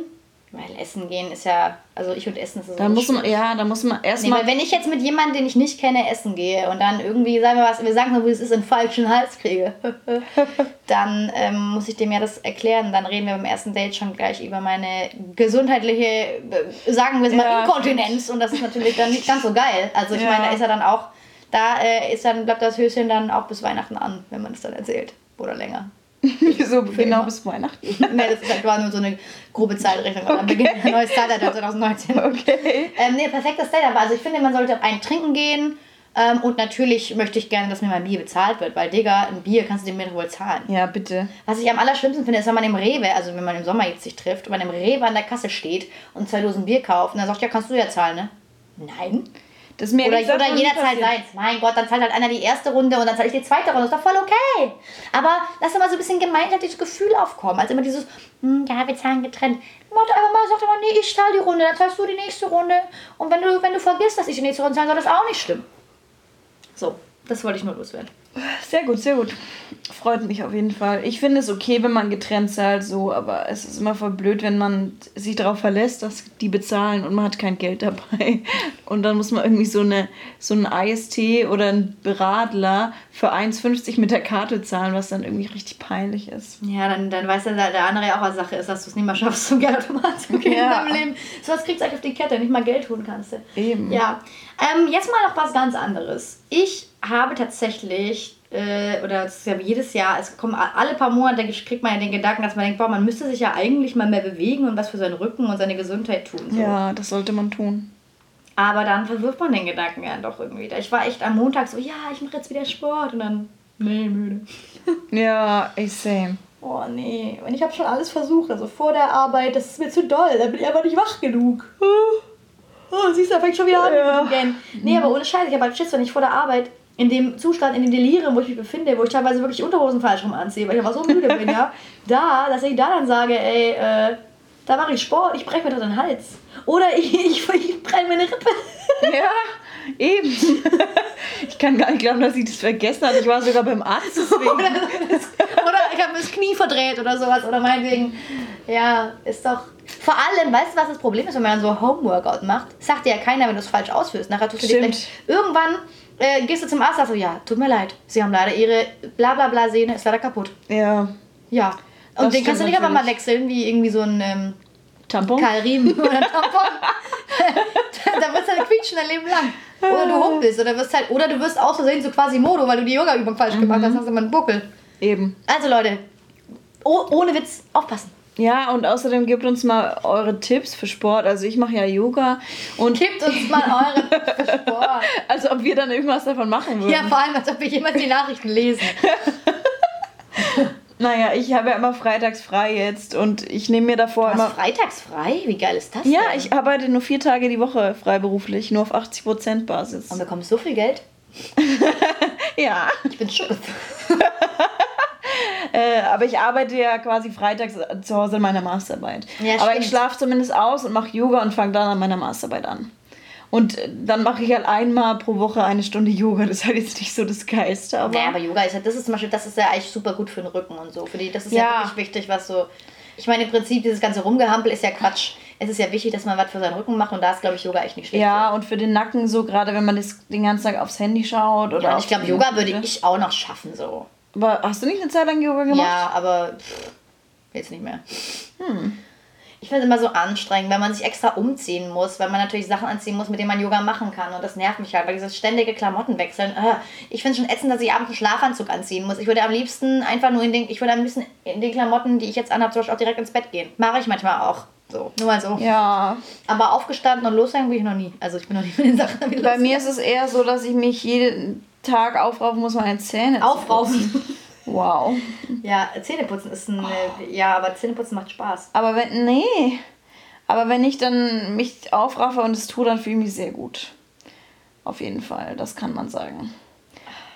Weil Essen gehen ist ja, also ich und Essen ist so Da muss man, ja, da muss man Nee, erstmal. weil wenn ich jetzt mit jemandem, den ich nicht kenne, essen gehe und dann irgendwie, sagen wir was, wir sagen mal, wo es ist, einen falschen Hals kriege, [laughs] dann ähm, muss ich dem ja das erklären. Dann reden wir beim ersten Date schon gleich über meine gesundheitliche, äh, sagen wir es mal, Ja, Inkontinenz. Und das ist natürlich dann nicht ganz so geil. Also ich Ja. meine, da ist er dann auch, da äh, ist dann, bleibt das Höschen dann auch bis Weihnachten an, wenn man es dann erzählt. Oder länger. [laughs] so genau immer. bis Weihnachten. [laughs] nee, das ist halt war nur so eine grobe Zeitrechnung. Und dann beginnt ein neues [laughs] Zeitalter 2019. Okay. Ähm, nee, perfektes Date, also ich finde, man sollte auf einen trinken gehen. Ähm, und natürlich möchte ich gerne, dass mir mein Bier bezahlt wird, weil, Digga, ein Bier kannst du dir mir doch wohl zahlen. Ja, bitte. Was ich am allerschlimmsten finde, ist, wenn man im Rewe, also wenn man im Sommer jetzt sich trifft, und man im Rewe an der Kasse steht und zwei Dosen Bier kauft und dann sagt, ja, kannst du ja zahlen, ne? Nein. Das ist mir Oder, gesagt oder noch nie jeder zahlt passiert. seins. Mein Gott, dann zahlt halt einer die erste Runde und dann zahle ich die zweite Runde. Ist doch voll okay. Aber lass doch mal so ein bisschen gemeinschaftliches Gefühl aufkommen. Also immer dieses, hm, ja, wir zahlen getrennt. Macht einfach mal, sagt immer, nee, ich zahle die Runde, dann zahlst du die nächste Runde. Und wenn du, wenn du vergisst, dass ich die nächste Runde zahle, soll das auch nicht stimmen. So, das wollte ich nur loswerden. Sehr gut, sehr gut. Freut mich auf jeden Fall. Ich finde es okay, wenn man getrennt zahlt, so, aber es ist immer voll blöd, wenn man sich darauf verlässt, dass die bezahlen und man hat kein Geld dabei. [laughs] Und dann muss man irgendwie so, eine, so einen IST oder einen Beradler für 1,50 mit der Karte zahlen, was dann irgendwie richtig peinlich ist. Ja, dann, dann weiß der, der andere ja auch, was Sache ist, dass du es nicht mal schaffst, [laughs] zum Geldautomat zu gehen Ja. in deinem Leben. So was kriegst du eigentlich auf die Kette, nicht mal Geld holen kannst du. Eben. Ja. Ähm, jetzt mal noch was ganz anderes. Ich habe tatsächlich, äh, oder das ist ja jedes Jahr, es kommen alle paar Monate, kriegt man ja den Gedanken, dass man denkt, boah, man müsste sich ja eigentlich mal mehr bewegen und was für seinen Rücken und seine Gesundheit tun. So. Ja, das sollte man tun. Aber dann verwirft man den Gedanken ja doch irgendwie. Ich war echt am Montag so, ja, ich mache jetzt wieder Sport und dann, nee, müde. [laughs] Ja, ich same. Oh nee, und ich habe schon alles versucht, also vor der Arbeit, das ist mir zu doll, da bin ich einfach nicht wach genug. [laughs] Oh, siehst du, da fängt schon wieder an Ja. mit Game. Nee, aber ohne Scheiß, ich habe halt Schiss, wenn ich vor der Arbeit in dem Zustand, in dem Delirium, wo ich mich befinde, wo ich teilweise wirklich Unterhosen falsch rum anziehe, weil ich einfach so müde bin, ja, [laughs] da, dass ich da dann sage, ey, äh, da mache ich Sport, ich breche mir doch den Hals. Oder ich, ich, ich brenne meine Rippe. Ja, [laughs] [laughs] eben. Ich kann gar nicht glauben, dass ich das vergessen habe. Ich war sogar beim Arzt [laughs] deswegen. oder, oder ich habe mir das Knie verdreht oder sowas. Oder meinetwegen, ja, ist doch. Vor allem, weißt du, was das Problem ist, wenn man so Homeworkout macht? Sagt dir ja keiner, wenn du es falsch ausführst. Nachher tust du dir vielleicht. Irgendwann äh, gehst du zum Arzt und sagst so, ja, tut mir leid. Sie haben leider ihre blablabla Sehne, ist leider kaputt. Ja. Ja. Und Das den kannst du nicht einfach mal wechseln, wie irgendwie so ein ähm, Tampon? Karl Riemen oder [laughs] Tampon. da wirst du halt quietschen dein Leben lang. Oder du humpelst. Oder, wirst halt, oder du wirst aus Versehen so quasi Modo, weil du die Yoga-Übung falsch gemacht hast, hast du mal einen Buckel. Eben. Also Leute, oh, ohne Witz, aufpassen. Ja, und außerdem gebt uns mal eure Tipps für Sport. Also ich mache ja Yoga und Tippt uns mal [laughs] eure Tipps für Sport. also ob wir dann irgendwas davon machen würden. Ja, vor allem, als ob wir jemals die Nachrichten lesen. [laughs] Naja, ich habe ja immer freitags frei jetzt und ich nehme mir davor Was, immer. freitags frei? Wie geil ist das Ja, denn? ich arbeite nur vier Tage die Woche freiberuflich, nur auf 80% Basis. Und bekommst so viel Geld? [laughs] Ja, Ich bin schock. [laughs] äh, aber ich arbeite ja quasi freitags zu Hause in meiner Masterarbeit. Ja, aber stimmt. ich schlafe zumindest aus und mache Yoga und fange dann an meiner Masterarbeit an. Und äh, dann mache ich halt einmal pro Woche eine Stunde Yoga. Das ist halt jetzt nicht so das Geiste, aber. Naja, aber Yoga ist ja, das ist zum Beispiel, das ist ja eigentlich super gut für den Rücken und so. Für die, das ist ja, Ja. wirklich wichtig, was so. Ich meine, im Prinzip, dieses ganze Rumgehampel ist ja Quatsch. Es ist ja wichtig, dass man was für seinen Rücken macht und da ist, glaube ich, Yoga echt nicht schlecht. Ja, und für den Nacken so, gerade wenn man das den ganzen Tag aufs Handy schaut oder Ja, ich glaube, Yoga würde ich auch noch schaffen, so. Aber hast du nicht eine Zeit lang Yoga gemacht? Ja, aber pff, jetzt nicht mehr. Ich finde es immer so anstrengend, wenn man sich extra umziehen muss, weil man natürlich Sachen anziehen muss, mit denen man Yoga machen kann. Und das nervt mich halt, weil dieses ständige Klamottenwechseln. Äh, ich finde es schon ätzend, dass ich abends einen Schlafanzug anziehen muss. Ich würde am liebsten einfach nur in den, ich würde am liebsten in den Klamotten, die ich jetzt anhabe, zum Beispiel auch direkt ins Bett gehen. Mache ich manchmal auch. So, nur mal so. Ja, Aber aufgestanden und losgegangen bin ich noch nie. Also ich bin noch nie mit den Sachen bei mir ist es eher so, dass ich mich jeden Tag aufraufen muss, meine Zähne Aufraufen. [laughs] Wow. Ja, Zähneputzen ist ein. Äh, ja, aber Zähneputzen macht Spaß. Aber wenn, nee. Aber wenn ich dann mich aufraffe und es tue, dann fühle ich mich sehr gut. Auf jeden Fall, das kann man sagen.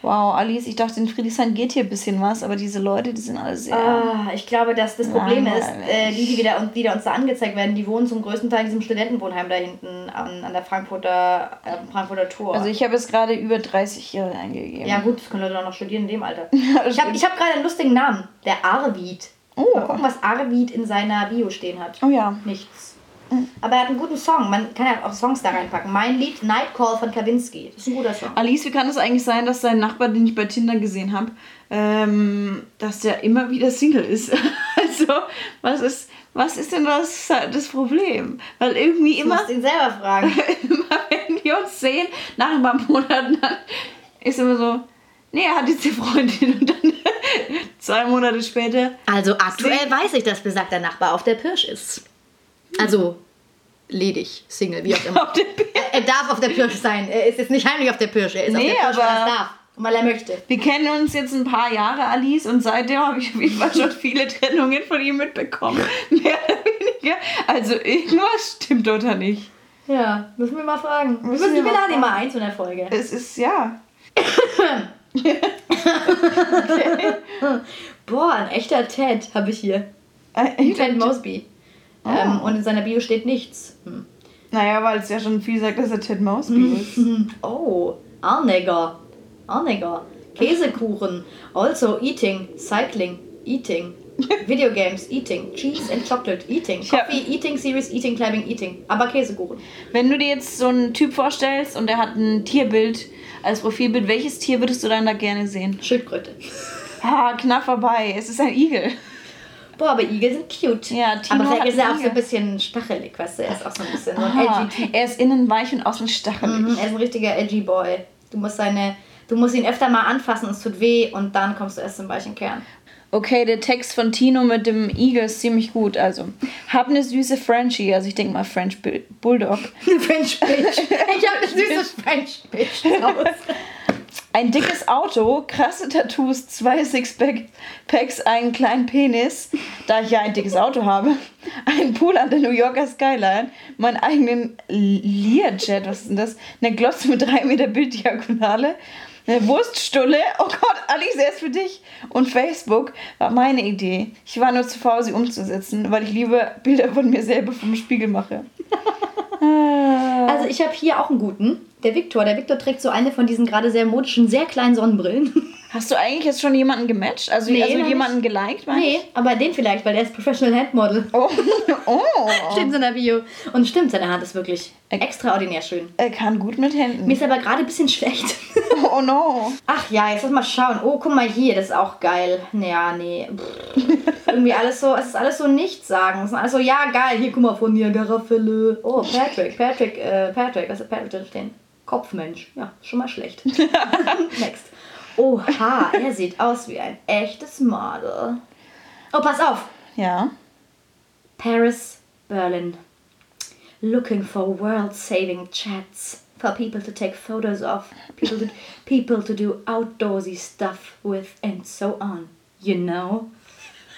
Wow, Alice, ich dachte, in Friedrichshain geht hier ein bisschen was, aber diese Leute, die sind alle sehr. Ah, ich glaube, dass das Problem Nein, ist, äh, die, die wieder, wieder uns da angezeigt werden, die wohnen zum größten Teil in diesem Studentenwohnheim da hinten an, an der Frankfurter, äh, Frankfurter Tor. Also ich habe jetzt gerade über 30 Jahre eingegeben. ja gut, das können Leute auch noch studieren in dem Alter. [laughs] Ich habe hab gerade einen lustigen Namen. Der Arvid. Oh. Mal gucken, was Arvid in seiner Bio stehen hat. Oh ja. Nichts. Aber er hat einen guten Song. Man kann ja auch Songs da reinpacken. Mein Lied Night Call von Kavinsky. Das ist ein guter Song. Alice, wie kann es eigentlich sein, dass dein Nachbar, den ich bei Tinder gesehen habe, ähm, dass der immer wieder Single ist? [laughs] also, was ist, was ist denn das, das Problem? Weil irgendwie Du immer, musst ihn selber fragen. [laughs] immer, wenn wir uns sehen, nach ein paar Monaten, dann ist immer so, nee, er hat jetzt die Freundin und dann [laughs] zwei Monate später, Also aktuell weiß ich, dass besagter Nachbar auf der Pirsch ist. Also ledig, Single, wie auch immer. auf der P er darf auf der Pirsch sein. Er ist jetzt nicht heimlich auf der Pirsch. Er ist Nee, auf der Pirsch, weil er darf. Und weil er möchte. Wir kennen uns jetzt ein paar Jahre, Alice, und seitdem habe ich auf jeden Fall schon viele Trennungen von ihm mitbekommen. [laughs] Mehr oder weniger. Also irgendwas stimmt oder nicht. Ja, müssen wir mal fragen. Wir, Müssen müssen, wir mal laden mal ein zu einer Folge. Es ist ja. [laughs] [laughs] Boah, ein echter Ted habe ich hier. Ted Mosby. Ähm, und in seiner Bio steht nichts. Hm. Naja, weil es ja schon viel sagt, dass er Ted Mosby ist. [laughs] Oh, Arnegger. Arnegger. Käsekuchen. Also eating, cycling, eating. [laughs] Video games, eating. Cheese and chocolate, eating. Coffee, eating, series, eating, climbing, eating. Aber Käsekuchen. Wenn du dir jetzt so einen Typ vorstellst und der hat ein Tierbild als Profilbild, welches Tier würdest du dann da gerne sehen? Schildkröte. Ah, knapp vorbei. Es ist ein Igel. Boah, aber Igel sind cute. Ja, Tino aber vielleicht ist er auch so ein bisschen stachelig, weißt du? Er ist auch so ein bisschen so ein edgy er ist innen weich und außen stachelig. Mhm, er ist ein richtiger edgy Boy. Du musst seine, du musst ihn öfter mal anfassen, es tut weh und dann kommst du erst zum weichen Kern. Okay, der Text von Tino mit dem Igel ist ziemlich gut. Also, hab eine süße Frenchie, also ich denke mal French Bull- Bulldog. [laughs] French Bitch. Ich habe eine [laughs] süße French Bitch. [laughs] Ein dickes Auto, krasse Tattoos, zwei Sixpacks, einen kleinen Penis, da ich ja ein dickes Auto habe, einen Pool an der New Yorker Skyline, meinen eigenen Learjet, was ist denn das? Eine Glotze mit 3 Meter Bilddiagonale, eine Wurststulle, oh Gott, Alice, er ist für dich. Und Facebook war meine Idee. Ich war nur zu faul, sie umzusetzen, weil ich lieber Bilder von mir selber vom Spiegel mache. [laughs] Also ich habe hier auch einen guten. Der Viktor. Der Viktor trägt so eine von diesen gerade sehr modischen, sehr kleinen Sonnenbrillen. [laughs] Hast du eigentlich jetzt schon jemanden gematcht? Also, Nee, also jemanden geliked? meinst du? nee, aber den vielleicht, weil der ist Professional Handmodel. Oh, [laughs] oh. Steht in seiner Bio. Und stimmt, seine Hand ist wirklich extraordinär schön. Er kann gut mit Händen. Mir ist aber gerade ein bisschen schlecht. [laughs] Oh no. Ach ja, jetzt lass mal schauen. Oh, guck mal hier, das ist auch geil. Naja, nee. Pff. Irgendwie alles so, es ist alles so nichts sagen. Es ist alles so, ja, geil, hier guck mal von Niagara-Fälle. Oh, Patrick, Patrick, äh, Patrick, was hat Patrick drin stehen? Kopfmensch. Ja, schon mal schlecht. [laughs] Next. Oha, er sieht aus wie ein echtes Model. Oh, pass auf. Ja. Paris, Berlin. Looking for world-saving chats for people to take photos of, people to, people to do outdoorsy stuff with, and so on. You know?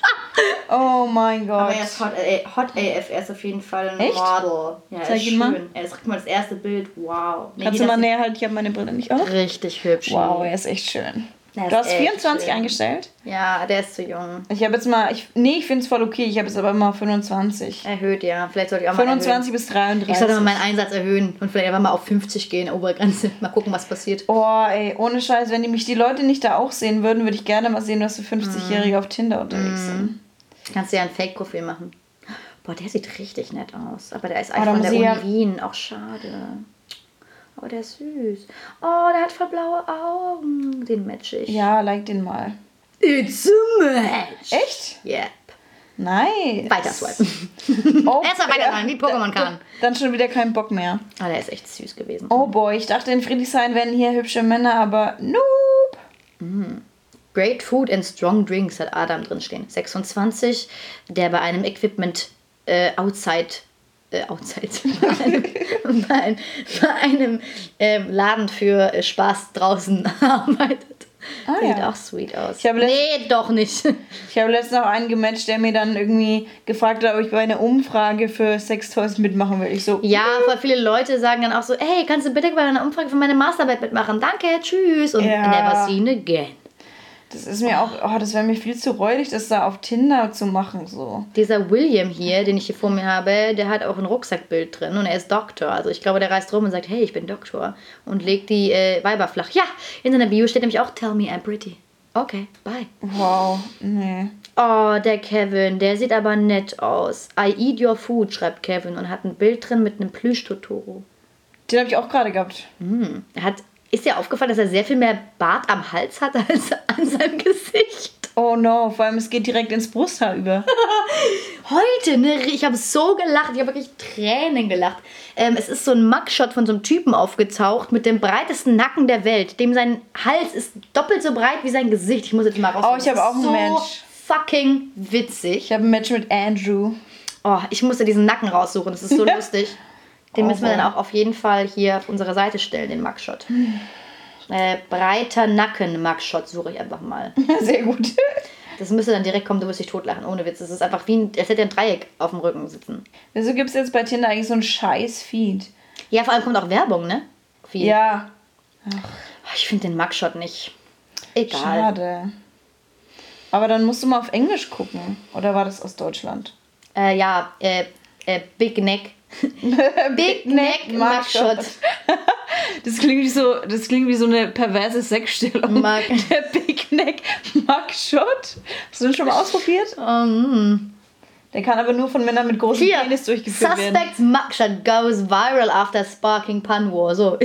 [laughs] Oh mein Gott. Aber er ist hot, hot AF, er ist auf jeden Fall ein Echt? Model. Ja, Zeig ist ihn mal. schön. Er ist, guck mal, das erste Bild, wow. Nee, Kannst du mal näher halten? Ich habe meine Brille nicht auf. Richtig hübsch. Wow, er ist echt schön. Du hast echt 24 schön. eingestellt? Ja, der ist zu jung. Ich habe jetzt mal, ich, nee, ich finde es voll okay. Ich habe jetzt aber immer 25. Erhöht, ja. Vielleicht sollte ich auch mal 25 bis 33. Ich sollte mal meinen Einsatz erhöhen und vielleicht einfach mal auf 50 gehen, Obergrenze. [laughs] Mal gucken, was passiert. Oh, ey, ohne Scheiß, wenn die mich die Leute nicht da auch sehen würden, würde ich gerne mal sehen, was für 50-Jährige auf Tinder unterwegs sind. Kannst du ja ein Fake-Profil machen. Boah, der sieht richtig nett aus. Aber der ist Oh, einfach von der Uni ja- Wien. Auch schade. Aber der ist süß. Oh, der hat voll blaue Augen. Den match ich. Ja, like den mal. It's a match. Echt? Yep. Nice. Weiter swipen. Oh, Erst mal weiter sein, wie Pokémon kann. Dann schon wieder kein Bock mehr. Ah, der ist echt süß gewesen. Oh boy, ich dachte in Friedrichshain wären hier hübsche Männer, aber nope. Great Food and Strong Drinks hat Adam drinstehen. 26, der bei einem Equipment äh, outside, äh, outside, [laughs] bei einem, bei einem, bei einem ähm, Laden für äh, Spaß draußen [laughs] arbeitet. Ah, Sieht ja. auch sweet aus. Ich nee, doch nicht. Ich habe letztens noch einen gematcht, der mir dann irgendwie gefragt hat, ob ich bei einer Umfrage für Sextoys mitmachen will. Ich so, Ja, voll viele Leute sagen dann auch so, hey, kannst du bitte bei einer Umfrage für meine Masterarbeit mitmachen? Danke, tschüss und Ja. never seen again. Das ist mir auch, oh, das wäre mir viel zu räudig, das da auf Tinder zu machen. So. Dieser William hier, den ich hier vor mir habe, der hat auch ein Rucksackbild drin und er ist Doktor. Also ich glaube, der reist rum und sagt, hey, ich bin Doktor und legt die äh, Weiber flach. Ja, in seiner Bio steht nämlich auch, tell me I'm pretty. Okay, bye. Wow, nee. Oh, der Kevin, der sieht aber nett aus. I eat your food, schreibt Kevin und hat ein Bild drin mit einem Plüsch-Totoro. Den habe ich auch gerade gehabt. Hm. Er hat, ist dir aufgefallen, dass er sehr viel mehr Bart am Hals hat als an seinem Gesicht? Oh no, vor allem es geht direkt ins Brusthaar über. [laughs] Heute, ne? Ich habe so gelacht. Ich habe wirklich Tränen gelacht. Ähm, es ist so ein Mugshot von so einem Typen aufgetaucht mit dem breitesten Nacken der Welt. Dem sein Hals ist doppelt so breit wie sein Gesicht. Ich muss jetzt mal raus. Oh, ich habe auch einen so Match. fucking witzig. Ich habe ein Match mit Andrew. Oh, ich musste diesen Nacken raussuchen. Das ist so [laughs] lustig. Den Oh, müssen wir dann auch auf jeden Fall hier auf unserer Seite stellen, den Mugshot. Äh, breiter Nacken Mugshot suche ich einfach mal. [laughs] Sehr gut. Das müsste dann direkt kommen, du wirst dich totlachen, ohne Witz. Das ist einfach wie ein, als hätte ein Dreieck auf dem Rücken sitzen. Wieso gibt es jetzt bei Tinder eigentlich so einen scheiß Feed? Ja, vor allem kommt auch Werbung, ne? Viel. Ja, Ich finde den Mugshot nicht. Egal. schade. Aber dann musst du mal auf Englisch gucken. Oder war das aus Deutschland? Äh, ja, äh, äh, Big Neck. [laughs] Big Neck Mugshot. [laughs] Das klingt wie so, das klingt wie so eine perverse Sexstellung. Mag- [laughs] Der Big Neck Mugshot. Hast du den schon mal ausprobiert? Um, Der kann aber nur von Männern mit großem hier, Penis durchgeführt werden. Suspect's mugshot goes viral after sparking pun war. So.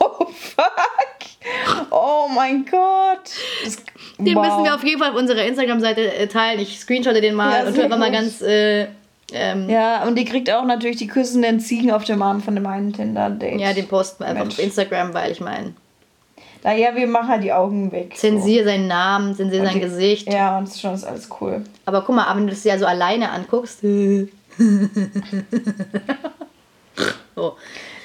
Oh fuck. Oh mein Gott. Das, Den wow. müssen wir auf jeden Fall auf unserer Instagram-Seite äh, teilen. Ich screenshotte den mal Ja, und tue einfach mal ganz. Äh, ähm, ja. Ja, und die kriegt auch natürlich die küssenden Ziegen auf dem Arm von dem einen Tinder-Date. den posten wir einfach Mensch. auf Instagram, weil ich meine, Naja, wir machen halt die Augen weg. zensier seinen Namen, zensier Und sein die- Gesicht. Ja, und schon ist alles cool. Aber guck mal, aber wenn du das ja so alleine anguckst. [laughs] oh.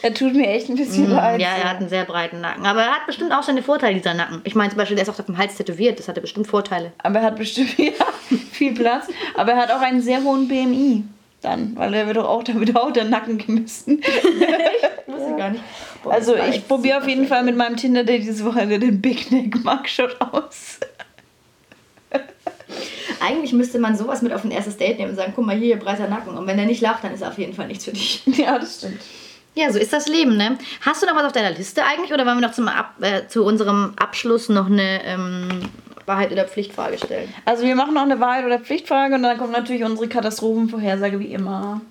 Er tut mir echt ein bisschen leid. Mm, Ja, er hat einen sehr breiten Nacken. Aber er hat bestimmt auch seine Vorteile, dieser Nacken. Ich meine zum Beispiel, der ist auch auf dem Hals tätowiert. Das hatte bestimmt Vorteile. Aber er hat bestimmt [laughs] ja, viel Platz. Aber er hat auch einen sehr hohen BMI. Dann, weil er wird doch auch, da wird auch der Nacken gemessen. Weiß [laughs] ich gar nicht. Boah, Also ich probiere auf jeden Fall mit meinem Tinder-Date diese Woche den Big Neck Mugshot aus. [laughs] Eigentlich müsste man sowas mit auf ein erstes Date nehmen und sagen, guck mal hier, breiter Nacken. Und wenn er nicht lacht, dann ist er auf jeden Fall nichts für dich. Ja, das stimmt. Ja, so ist das Leben, ne? Hast du noch was auf deiner Liste eigentlich oder wollen wir noch zum Ab äh, zu unserem Abschluss noch eine ähm, Wahrheit oder Pflichtfrage stellen? Also wir machen noch eine Wahrheit- oder Pflichtfrage und dann kommt natürlich unsere Katastrophenvorhersage wie immer.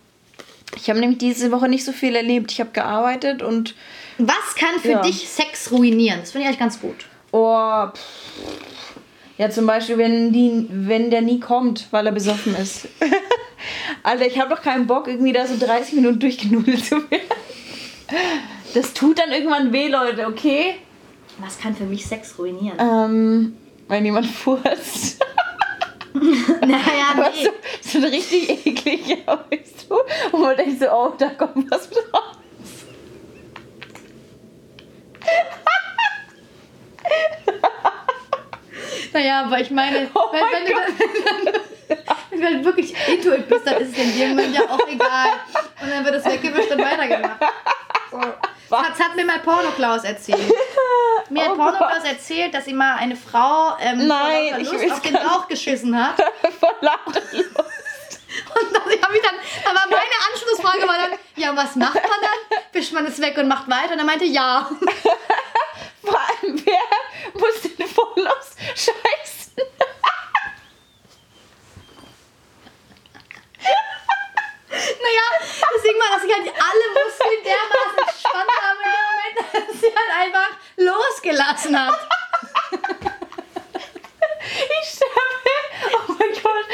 Ich habe nämlich diese Woche nicht so viel erlebt. Ich habe gearbeitet und Was kann für Ja. dich Sex ruinieren? Das finde ich eigentlich ganz gut. oh, pff. ja zum Beispiel wenn die, wenn der nie kommt, weil er besoffen ist. [laughs] Alter, ich habe doch keinen Bock irgendwie da so 30 Minuten durchgenudelt zu werden. Das tut dann irgendwann weh, Leute, okay? Was kann für mich Sex ruinieren? Ähm, wenn jemand furzt. [laughs] naja, [laughs] nee. so, so ein richtig eklig, weißt du? Und man denkt so, oh, da kommt was raus. Naja, aber ich meine, Oh wenn, mein wenn, du, dann- wenn du halt wirklich into it bist, dann ist es in dem Moment ja auch egal. Und dann wird es weggewischt und weitergemacht. So. Das hat mir mal Porno-Klaus erzählt. Mir hat Oh Porno-Klaus erzählt, dass ihm mal eine Frau ähm, Nein, vor Lust auf den. Bauch geschissen hat. [laughs] Vor lauter Lust. Und dann habe ich dann, aber meine Anschlussfrage war dann, ja, was macht man dann? Wischt man es weg und macht weiter? Und er meinte, ja. [laughs] Vor allem, wer muss denn vollaus scheißen? Naja, deswegen war, dass sich halt alle Muskeln dermaßen entspannt haben in dem Moment, dass sie halt einfach losgelassen hat. Ich sterbe. Oh mein Gott.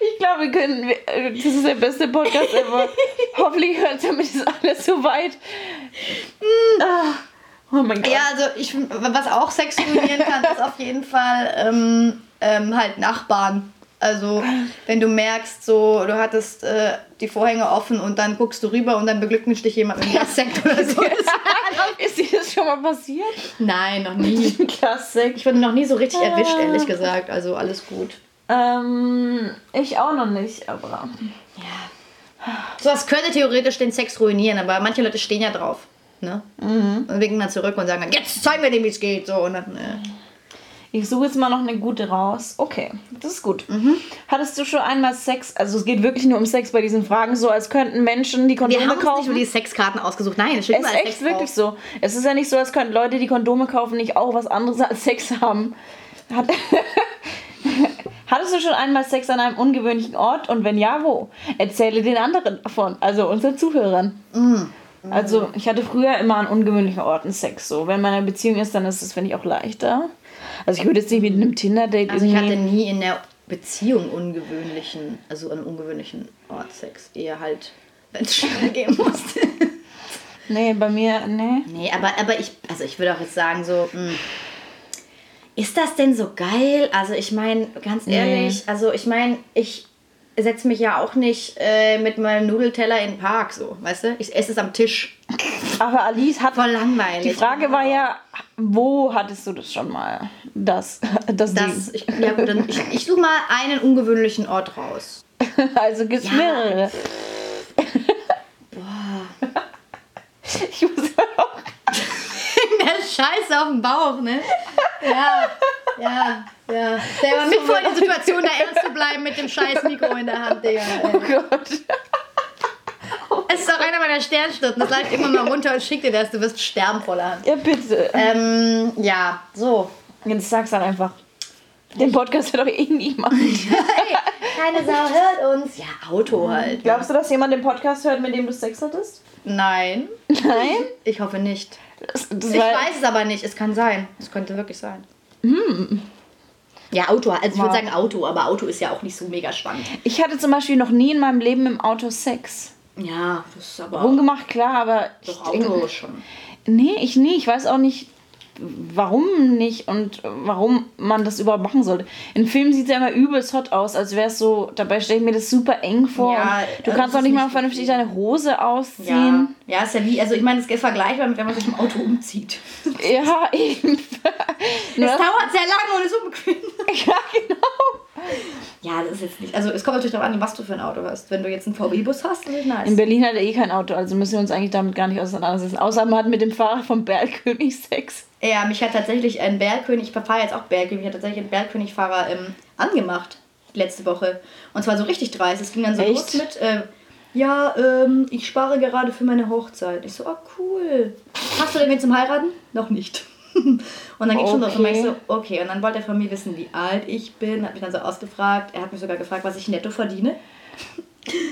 Ich glaube, wir können. Das ist der beste Podcast ever. Hoffentlich hört damit ist alles so weit. Ah, Oh mein Gott. Ja, also ich, was auch Sex ruinieren kann, ist auf jeden Fall ähm, ähm, halt Nachbarn. Also wenn du merkst, so du hattest äh, die Vorhänge offen und dann guckst du rüber und dann beglückwünscht dich jemand mit einem Sekt oder so. [laughs] Ist dir das schon mal passiert? Nein, noch nie. [laughs] Klasse. Ich wurde noch nie so richtig erwischt, ehrlich gesagt. Also alles gut. Ähm, ich auch noch nicht, aber. Sowas könnte theoretisch den Sex ruinieren, aber manche Leute stehen ja drauf. Ne? Und winken dann zurück und sagen dann, jetzt zeigen wir dem, wie es geht. So, und dann, äh. Ich suche jetzt mal noch eine gute raus. Okay, das ist gut. Hattest du schon einmal Sex? Also es geht wirklich nur um Sex bei diesen Fragen, so als könnten Menschen die Wir Kondome haben uns nicht kaufen. nur die Sexkarten ausgesucht. Nein, es steht es ist echt Sex wirklich drauf. so. Es ist ja nicht so, als könnten Leute, die Kondome kaufen, nicht auch was anderes als Sex haben. Hat [laughs] Hattest du schon einmal Sex an einem ungewöhnlichen Ort? Und wenn ja, wo? Erzähle den anderen davon, also unseren Zuhörern. Also, ich hatte früher immer an ungewöhnlichen Orten Sex. So, wenn man in einer Beziehung ist, dann ist es, finde ich, auch leichter. Also, ich würde jetzt nicht mit einem Tinder-Date Also ich hatte nie in der Beziehung ungewöhnlichen, also an einem ungewöhnlichen Ort Sex. Eher halt, wenn es schnell gehen [laughs] musste. Nee, bei mir, nee. nee, aber, aber ich, also ich würde auch jetzt sagen so, mh, ist das denn so geil? Also ich meine, ganz ehrlich, also ich meine, ich setze mich ja auch nicht äh, mit meinem Nudelteller in den Park so, weißt du? Ich esse es am Tisch. Aber Alice hat. Voll langweilig. Die Frage war ja, wo hattest du das schon mal? Das, das, Das, ich, ja gut, dann ich, ich suche mal einen ungewöhnlichen Ort raus. Also gibt es Ja. mehrere. Ich muss auch. [laughs] Der Scheiße auf dem Bauch, ne? Ja, ja, ja. Der war mit vor der Situation, da ernst zu bleiben mit dem scheiß Mikro in der Hand, Digga. Oh. Gott. Es ist auch einer meiner Sternstunden. Das leicht immer mal runter und schick dir das. Du wirst sterben voller Hand. Ja, bitte. Ähm, ja, so. Jetzt sag's halt einfach. Den Podcast wird doch eh niemand. [laughs] Hey, keine Sau hört uns. Ja, Auto halt. Glaubst du, dass jemand den Podcast hört, mit dem du Sex hattest? Nein. Nein? Ich hoffe nicht. Das, das Ich weiß es aber nicht. Es kann sein. Es könnte wirklich sein. Ja, Auto. Also ich würde Wow. sagen Auto, aber Auto ist ja auch nicht so mega spannend. Ich hatte zum Beispiel noch nie in meinem Leben im Auto Sex. Ja, das ist aber Ungemacht, klar, aber. doch ich, Auto schon. Nee, ich nie. Ich weiß auch nicht, warum nicht und warum man das überhaupt machen sollte. In Filmen sieht es ja immer übelst hot aus, als wäre es so. Dabei stelle ich mir das super eng vor. Ja, du also kannst auch nicht mal vernünftig deine Hose Ja, ausziehen. ja, ist ja wie, also ich meine, es ist vergleichbar mit, wenn man sich im Auto umzieht. Ja, [laughs] eben. Es das- dauert sehr lange und ist unbequem. [laughs] ja, genau. [laughs] Ja, das ist jetzt nicht. Also es kommt natürlich darauf an, was du für ein Auto hast. Wenn du jetzt einen VW-Bus hast, ist nice. In Berlin hat er eh kein Auto, also müssen wir uns eigentlich damit gar nicht auseinandersetzen. Außer man hat mit dem Fahrer vom Bergkönig Sex. Ja, mich hat tatsächlich ein Bergkönig, ich fahre jetzt auch Bergkönig, mich hat tatsächlich ein Bergkönig-Fahrer ähm, angemacht letzte Woche. Und zwar so richtig dreist. Es ging dann so Echt? los mit, äh, ja, ähm, ich spare gerade für meine Hochzeit. Ich so, oh cool. Hast du denn wen zum Heiraten? Noch nicht. [laughs] und dann ging schon los und Okay. ich so, okay. Und dann wollte er von mir wissen, wie alt ich bin, hat mich dann so ausgefragt. Er hat mich sogar gefragt, was ich netto verdiene. [laughs]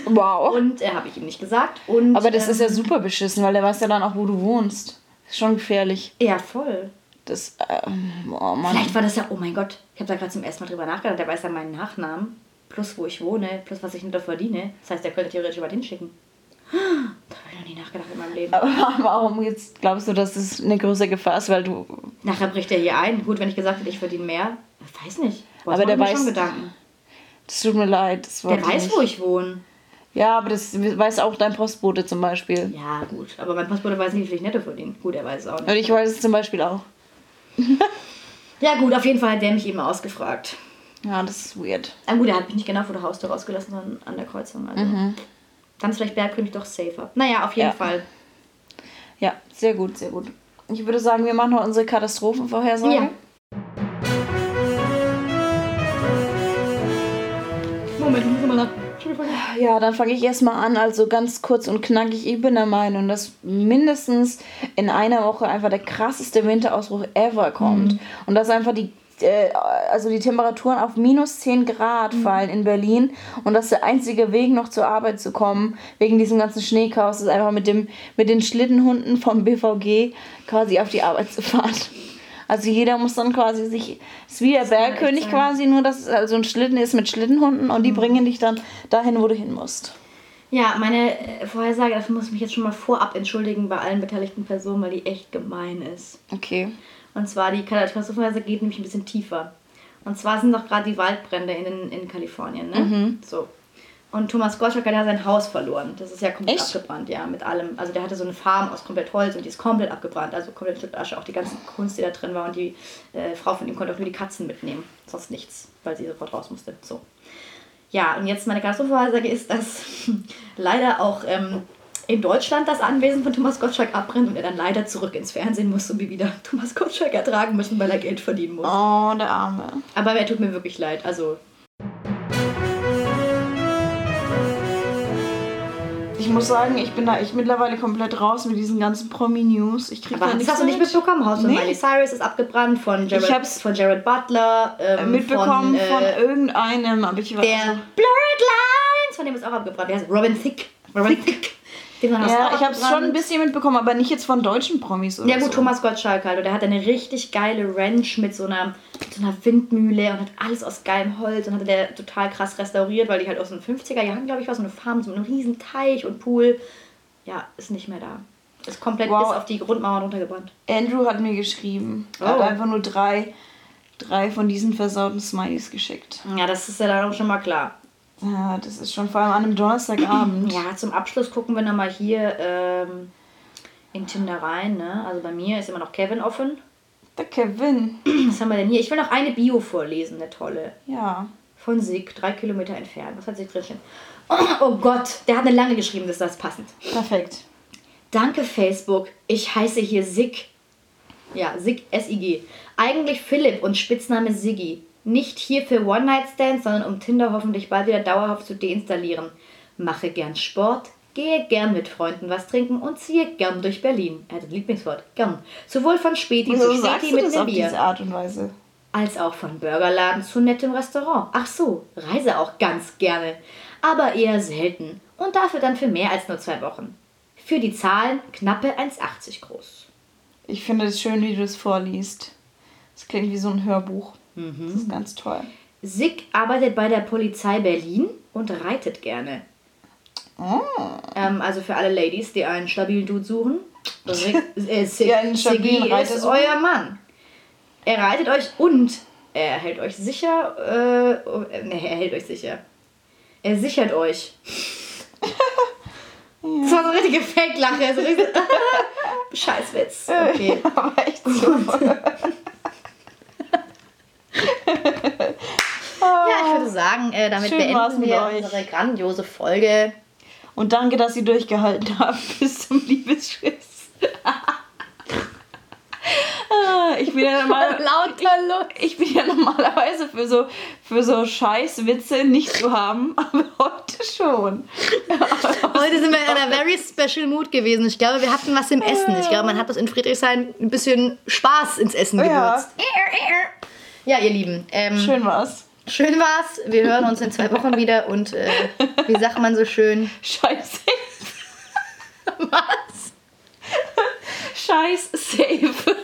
Wow. Und er habe ich ihm nicht gesagt. Und, Aber das ähm, ist ja super beschissen, weil der weiß ja dann auch, wo du wohnst. Ist schon gefährlich. Ja, voll. Das, ähm, oh Mann. Vielleicht war das ja, oh mein Gott, ich habe da gerade zum ersten Mal drüber nachgedacht, der weiß ja meinen Nachnamen, plus wo ich wohne, plus was ich netto verdiene. Das heißt, der könnte theoretisch jemand hinschicken. Da habe ich noch nie nachgedacht in meinem Leben. Aber [laughs] warum jetzt glaubst du, dass das eine größere Gefahr ist, weil du. Nachher bricht er hier ein. Gut, wenn ich gesagt hätte, ich verdiene mehr, ich weiß nicht. Boah, Aber der weiß- schon Gedanken. Das tut mir leid. Der weiß, nicht. wo ich wohne. Ja, aber das weiß auch dein Postbote zum Beispiel. Ja, gut. Aber mein Postbote weiß nicht, wie viel ich netto verdiene. Gut, er weiß es auch nicht. Und ich weiß es zum Beispiel auch. [laughs] Ja, gut, auf jeden Fall hat der mich eben ausgefragt. Ja, das ist weird. Ah, gut, er hat mich nicht genau vor der Haustür rausgelassen, sondern an der Kreuzung. Also. Dann ist vielleicht Bergkönig doch safer. Naja, auf jeden Ja. Fall. Ja, sehr gut, sehr gut. Ich würde sagen, wir machen noch unsere Katastrophenvorhersage. Ja. Moment, ich muss mal nach. Ja, dann fange ich erstmal an. Also ganz kurz und knackig. Ich bin der Meinung, dass mindestens in einer Woche einfach der krasseste Winterausbruch ever kommt. Und dass einfach die, äh, also die Temperaturen auf minus 10 Grad fallen in Berlin. Und dass der einzige Weg noch zur Arbeit zu kommen, wegen diesem ganzen Schneechaos, ist einfach mit, dem, mit den Schlittenhunden vom BVG quasi auf die Arbeit zu fahren. Also jeder muss dann quasi sich, ist wie der Bergkönig quasi, nur dass es also ein Schlitten ist mit Schlittenhunden und die bringen dich dann dahin, wo du hin musst. Ja, meine äh, Vorhersage, dafür muss ich mich jetzt schon mal vorab entschuldigen bei allen beteiligten Personen, weil die echt gemein ist. Okay. Und zwar die Katastrophenvorhersage geht nämlich ein bisschen tiefer. Und zwar sind doch gerade die Waldbrände in, in Kalifornien, ne? So. Und Thomas Gottschalk hat ja sein Haus verloren. Das ist ja komplett Echt? abgebrannt, ja, mit allem. Also der hatte so eine Farm aus komplett Holz und die ist komplett abgebrannt. Also komplett Stück Asche, auch die ganze Kunst, die da drin war. Und die äh, Frau von ihm konnte auch nur die Katzen mitnehmen. Sonst nichts, weil sie sofort raus musste. So. Ja, und jetzt meine Katastrophenvorhersage ist, dass [laughs] leider auch ähm, in Deutschland das Anwesen von Thomas Gottschalk abbrennt und er dann leider zurück ins Fernsehen muss und wir wieder [laughs] Thomas Gottschalk ertragen müssen, weil er Geld verdienen muss. Oh, der Arme. Aber er tut mir wirklich leid. Also, Ich muss sagen, ich bin da echt mittlerweile komplett raus mit diesen ganzen Promi-News. Ich krieg aber da das nichts hast du nicht mit. mitbekommen? Haus von Nee. Miley Cyrus ist abgebrannt von Ich Jared, hab's von Jared Butler. Ähm, mitbekommen von, von, äh, irgendeinem, aber ich war der also, Blurred Lines, von dem ist auch abgebrannt. Der heißt Robin Thicke. Robin Thicke. Den du Ja, ich habe es schon ein bisschen mitbekommen, aber nicht jetzt von deutschen Promis oder Ja gut, so. Thomas Gottschalk halt. Und der hat eine richtig geile Ranch mit so einer, mit so einer Windmühle und hat alles aus geilem Holz und hatte der total krass restauriert, weil die halt aus den 50er Jahren, glaube ich, war so eine Farm, so einem riesen Teich und Pool. Ja, ist nicht mehr da. Ist komplett Wow. bis auf die Grundmauern runtergebrannt. Andrew hat mir geschrieben. Er hat Oh. einfach nur drei, drei von diesen versauten Smileys geschickt. Ja, das ist ja dann auch schon mal klar. Ja, das ist schon vor allem an einem Donnerstagabend. Ja, zum Abschluss gucken wir nochmal hier ähm, in Tinder rein. Ne? Also bei mir ist immer noch Kevin offen. Der Kevin. Was haben wir denn hier? Ich will noch eine Bio vorlesen, eine tolle. Ja. Von Sig, drei Kilometer entfernt. Was hat sich drin? Oh, oh Gott, der hat eine lange geschrieben, das ist das passend. Perfekt. Danke Facebook, ich heiße hier Sig. Ja, Sig, S-I-G. Eigentlich Philipp und Spitzname Siggi. Nicht hier für One-Night-Stands, sondern um Tinder hoffentlich bald wieder dauerhaft zu deinstallieren. Mache gern Sport, gehe gern mit Freunden was trinken und ziehe gern durch Berlin. Er hat das Lieblingswort, gern. Sowohl von Späti Wieso zu Späti mit einem Bier, diese Art und Weise? als auch von Burgerladen zu nettem Restaurant. Ach so, reise auch ganz gerne, aber eher selten und dafür dann für mehr als nur zwei Wochen. Für die Zahlen knappe 1,80 groß. Ich finde es schön, wie du es vorliest. Das klingt wie so ein Hörbuch. Mhm. Das ist ganz toll. Sick arbeitet bei der Polizei Berlin und reitet gerne. Oh. Ähm, also für alle Ladies, die einen stabilen Dude suchen. Rick, äh, [laughs] Sig, Die einen stabilen Siggi Reiter ist suchen. euer Mann. Er reitet euch und er hält euch sicher. Äh, nee, er hält euch sicher. Er sichert euch. [laughs] Das war so eine richtige Fake-Lache. So [laughs] Scheißwitz. Okay. Aber echt so. [laughs] Ja, ich würde sagen, äh, damit Schön beenden wir euch. unsere grandiose Folge. Und danke, dass ihr durchgehalten [laughs] habt bis zum Liebesschiss. [laughs] Ah, ich bin ja normal, Look. ich bin ja normalerweise für so für so Scheißwitze nicht zu haben, aber heute schon. Heute sind wir in einer very special mood gewesen. Ich glaube, wir hatten was im Essen. Ich glaube, man hat das in Friedrichshain ein bisschen Spaß ins Essen gewürzt. Ja, ihr Lieben. Ähm, schön. Schön war's. war's. Wir hören uns in zwei Wochen wieder und äh, wie sagt man so schön? Scheiße. [laughs] Was? Scheiß safe. so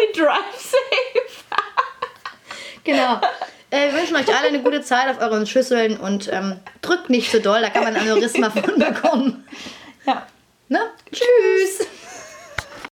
wie Drive safe. Genau. Äh, wir wünschen euch alle eine gute Zeit auf euren Schüsseln und ähm, drückt nicht so doll, da kann man ein Aneurysma von bekommen.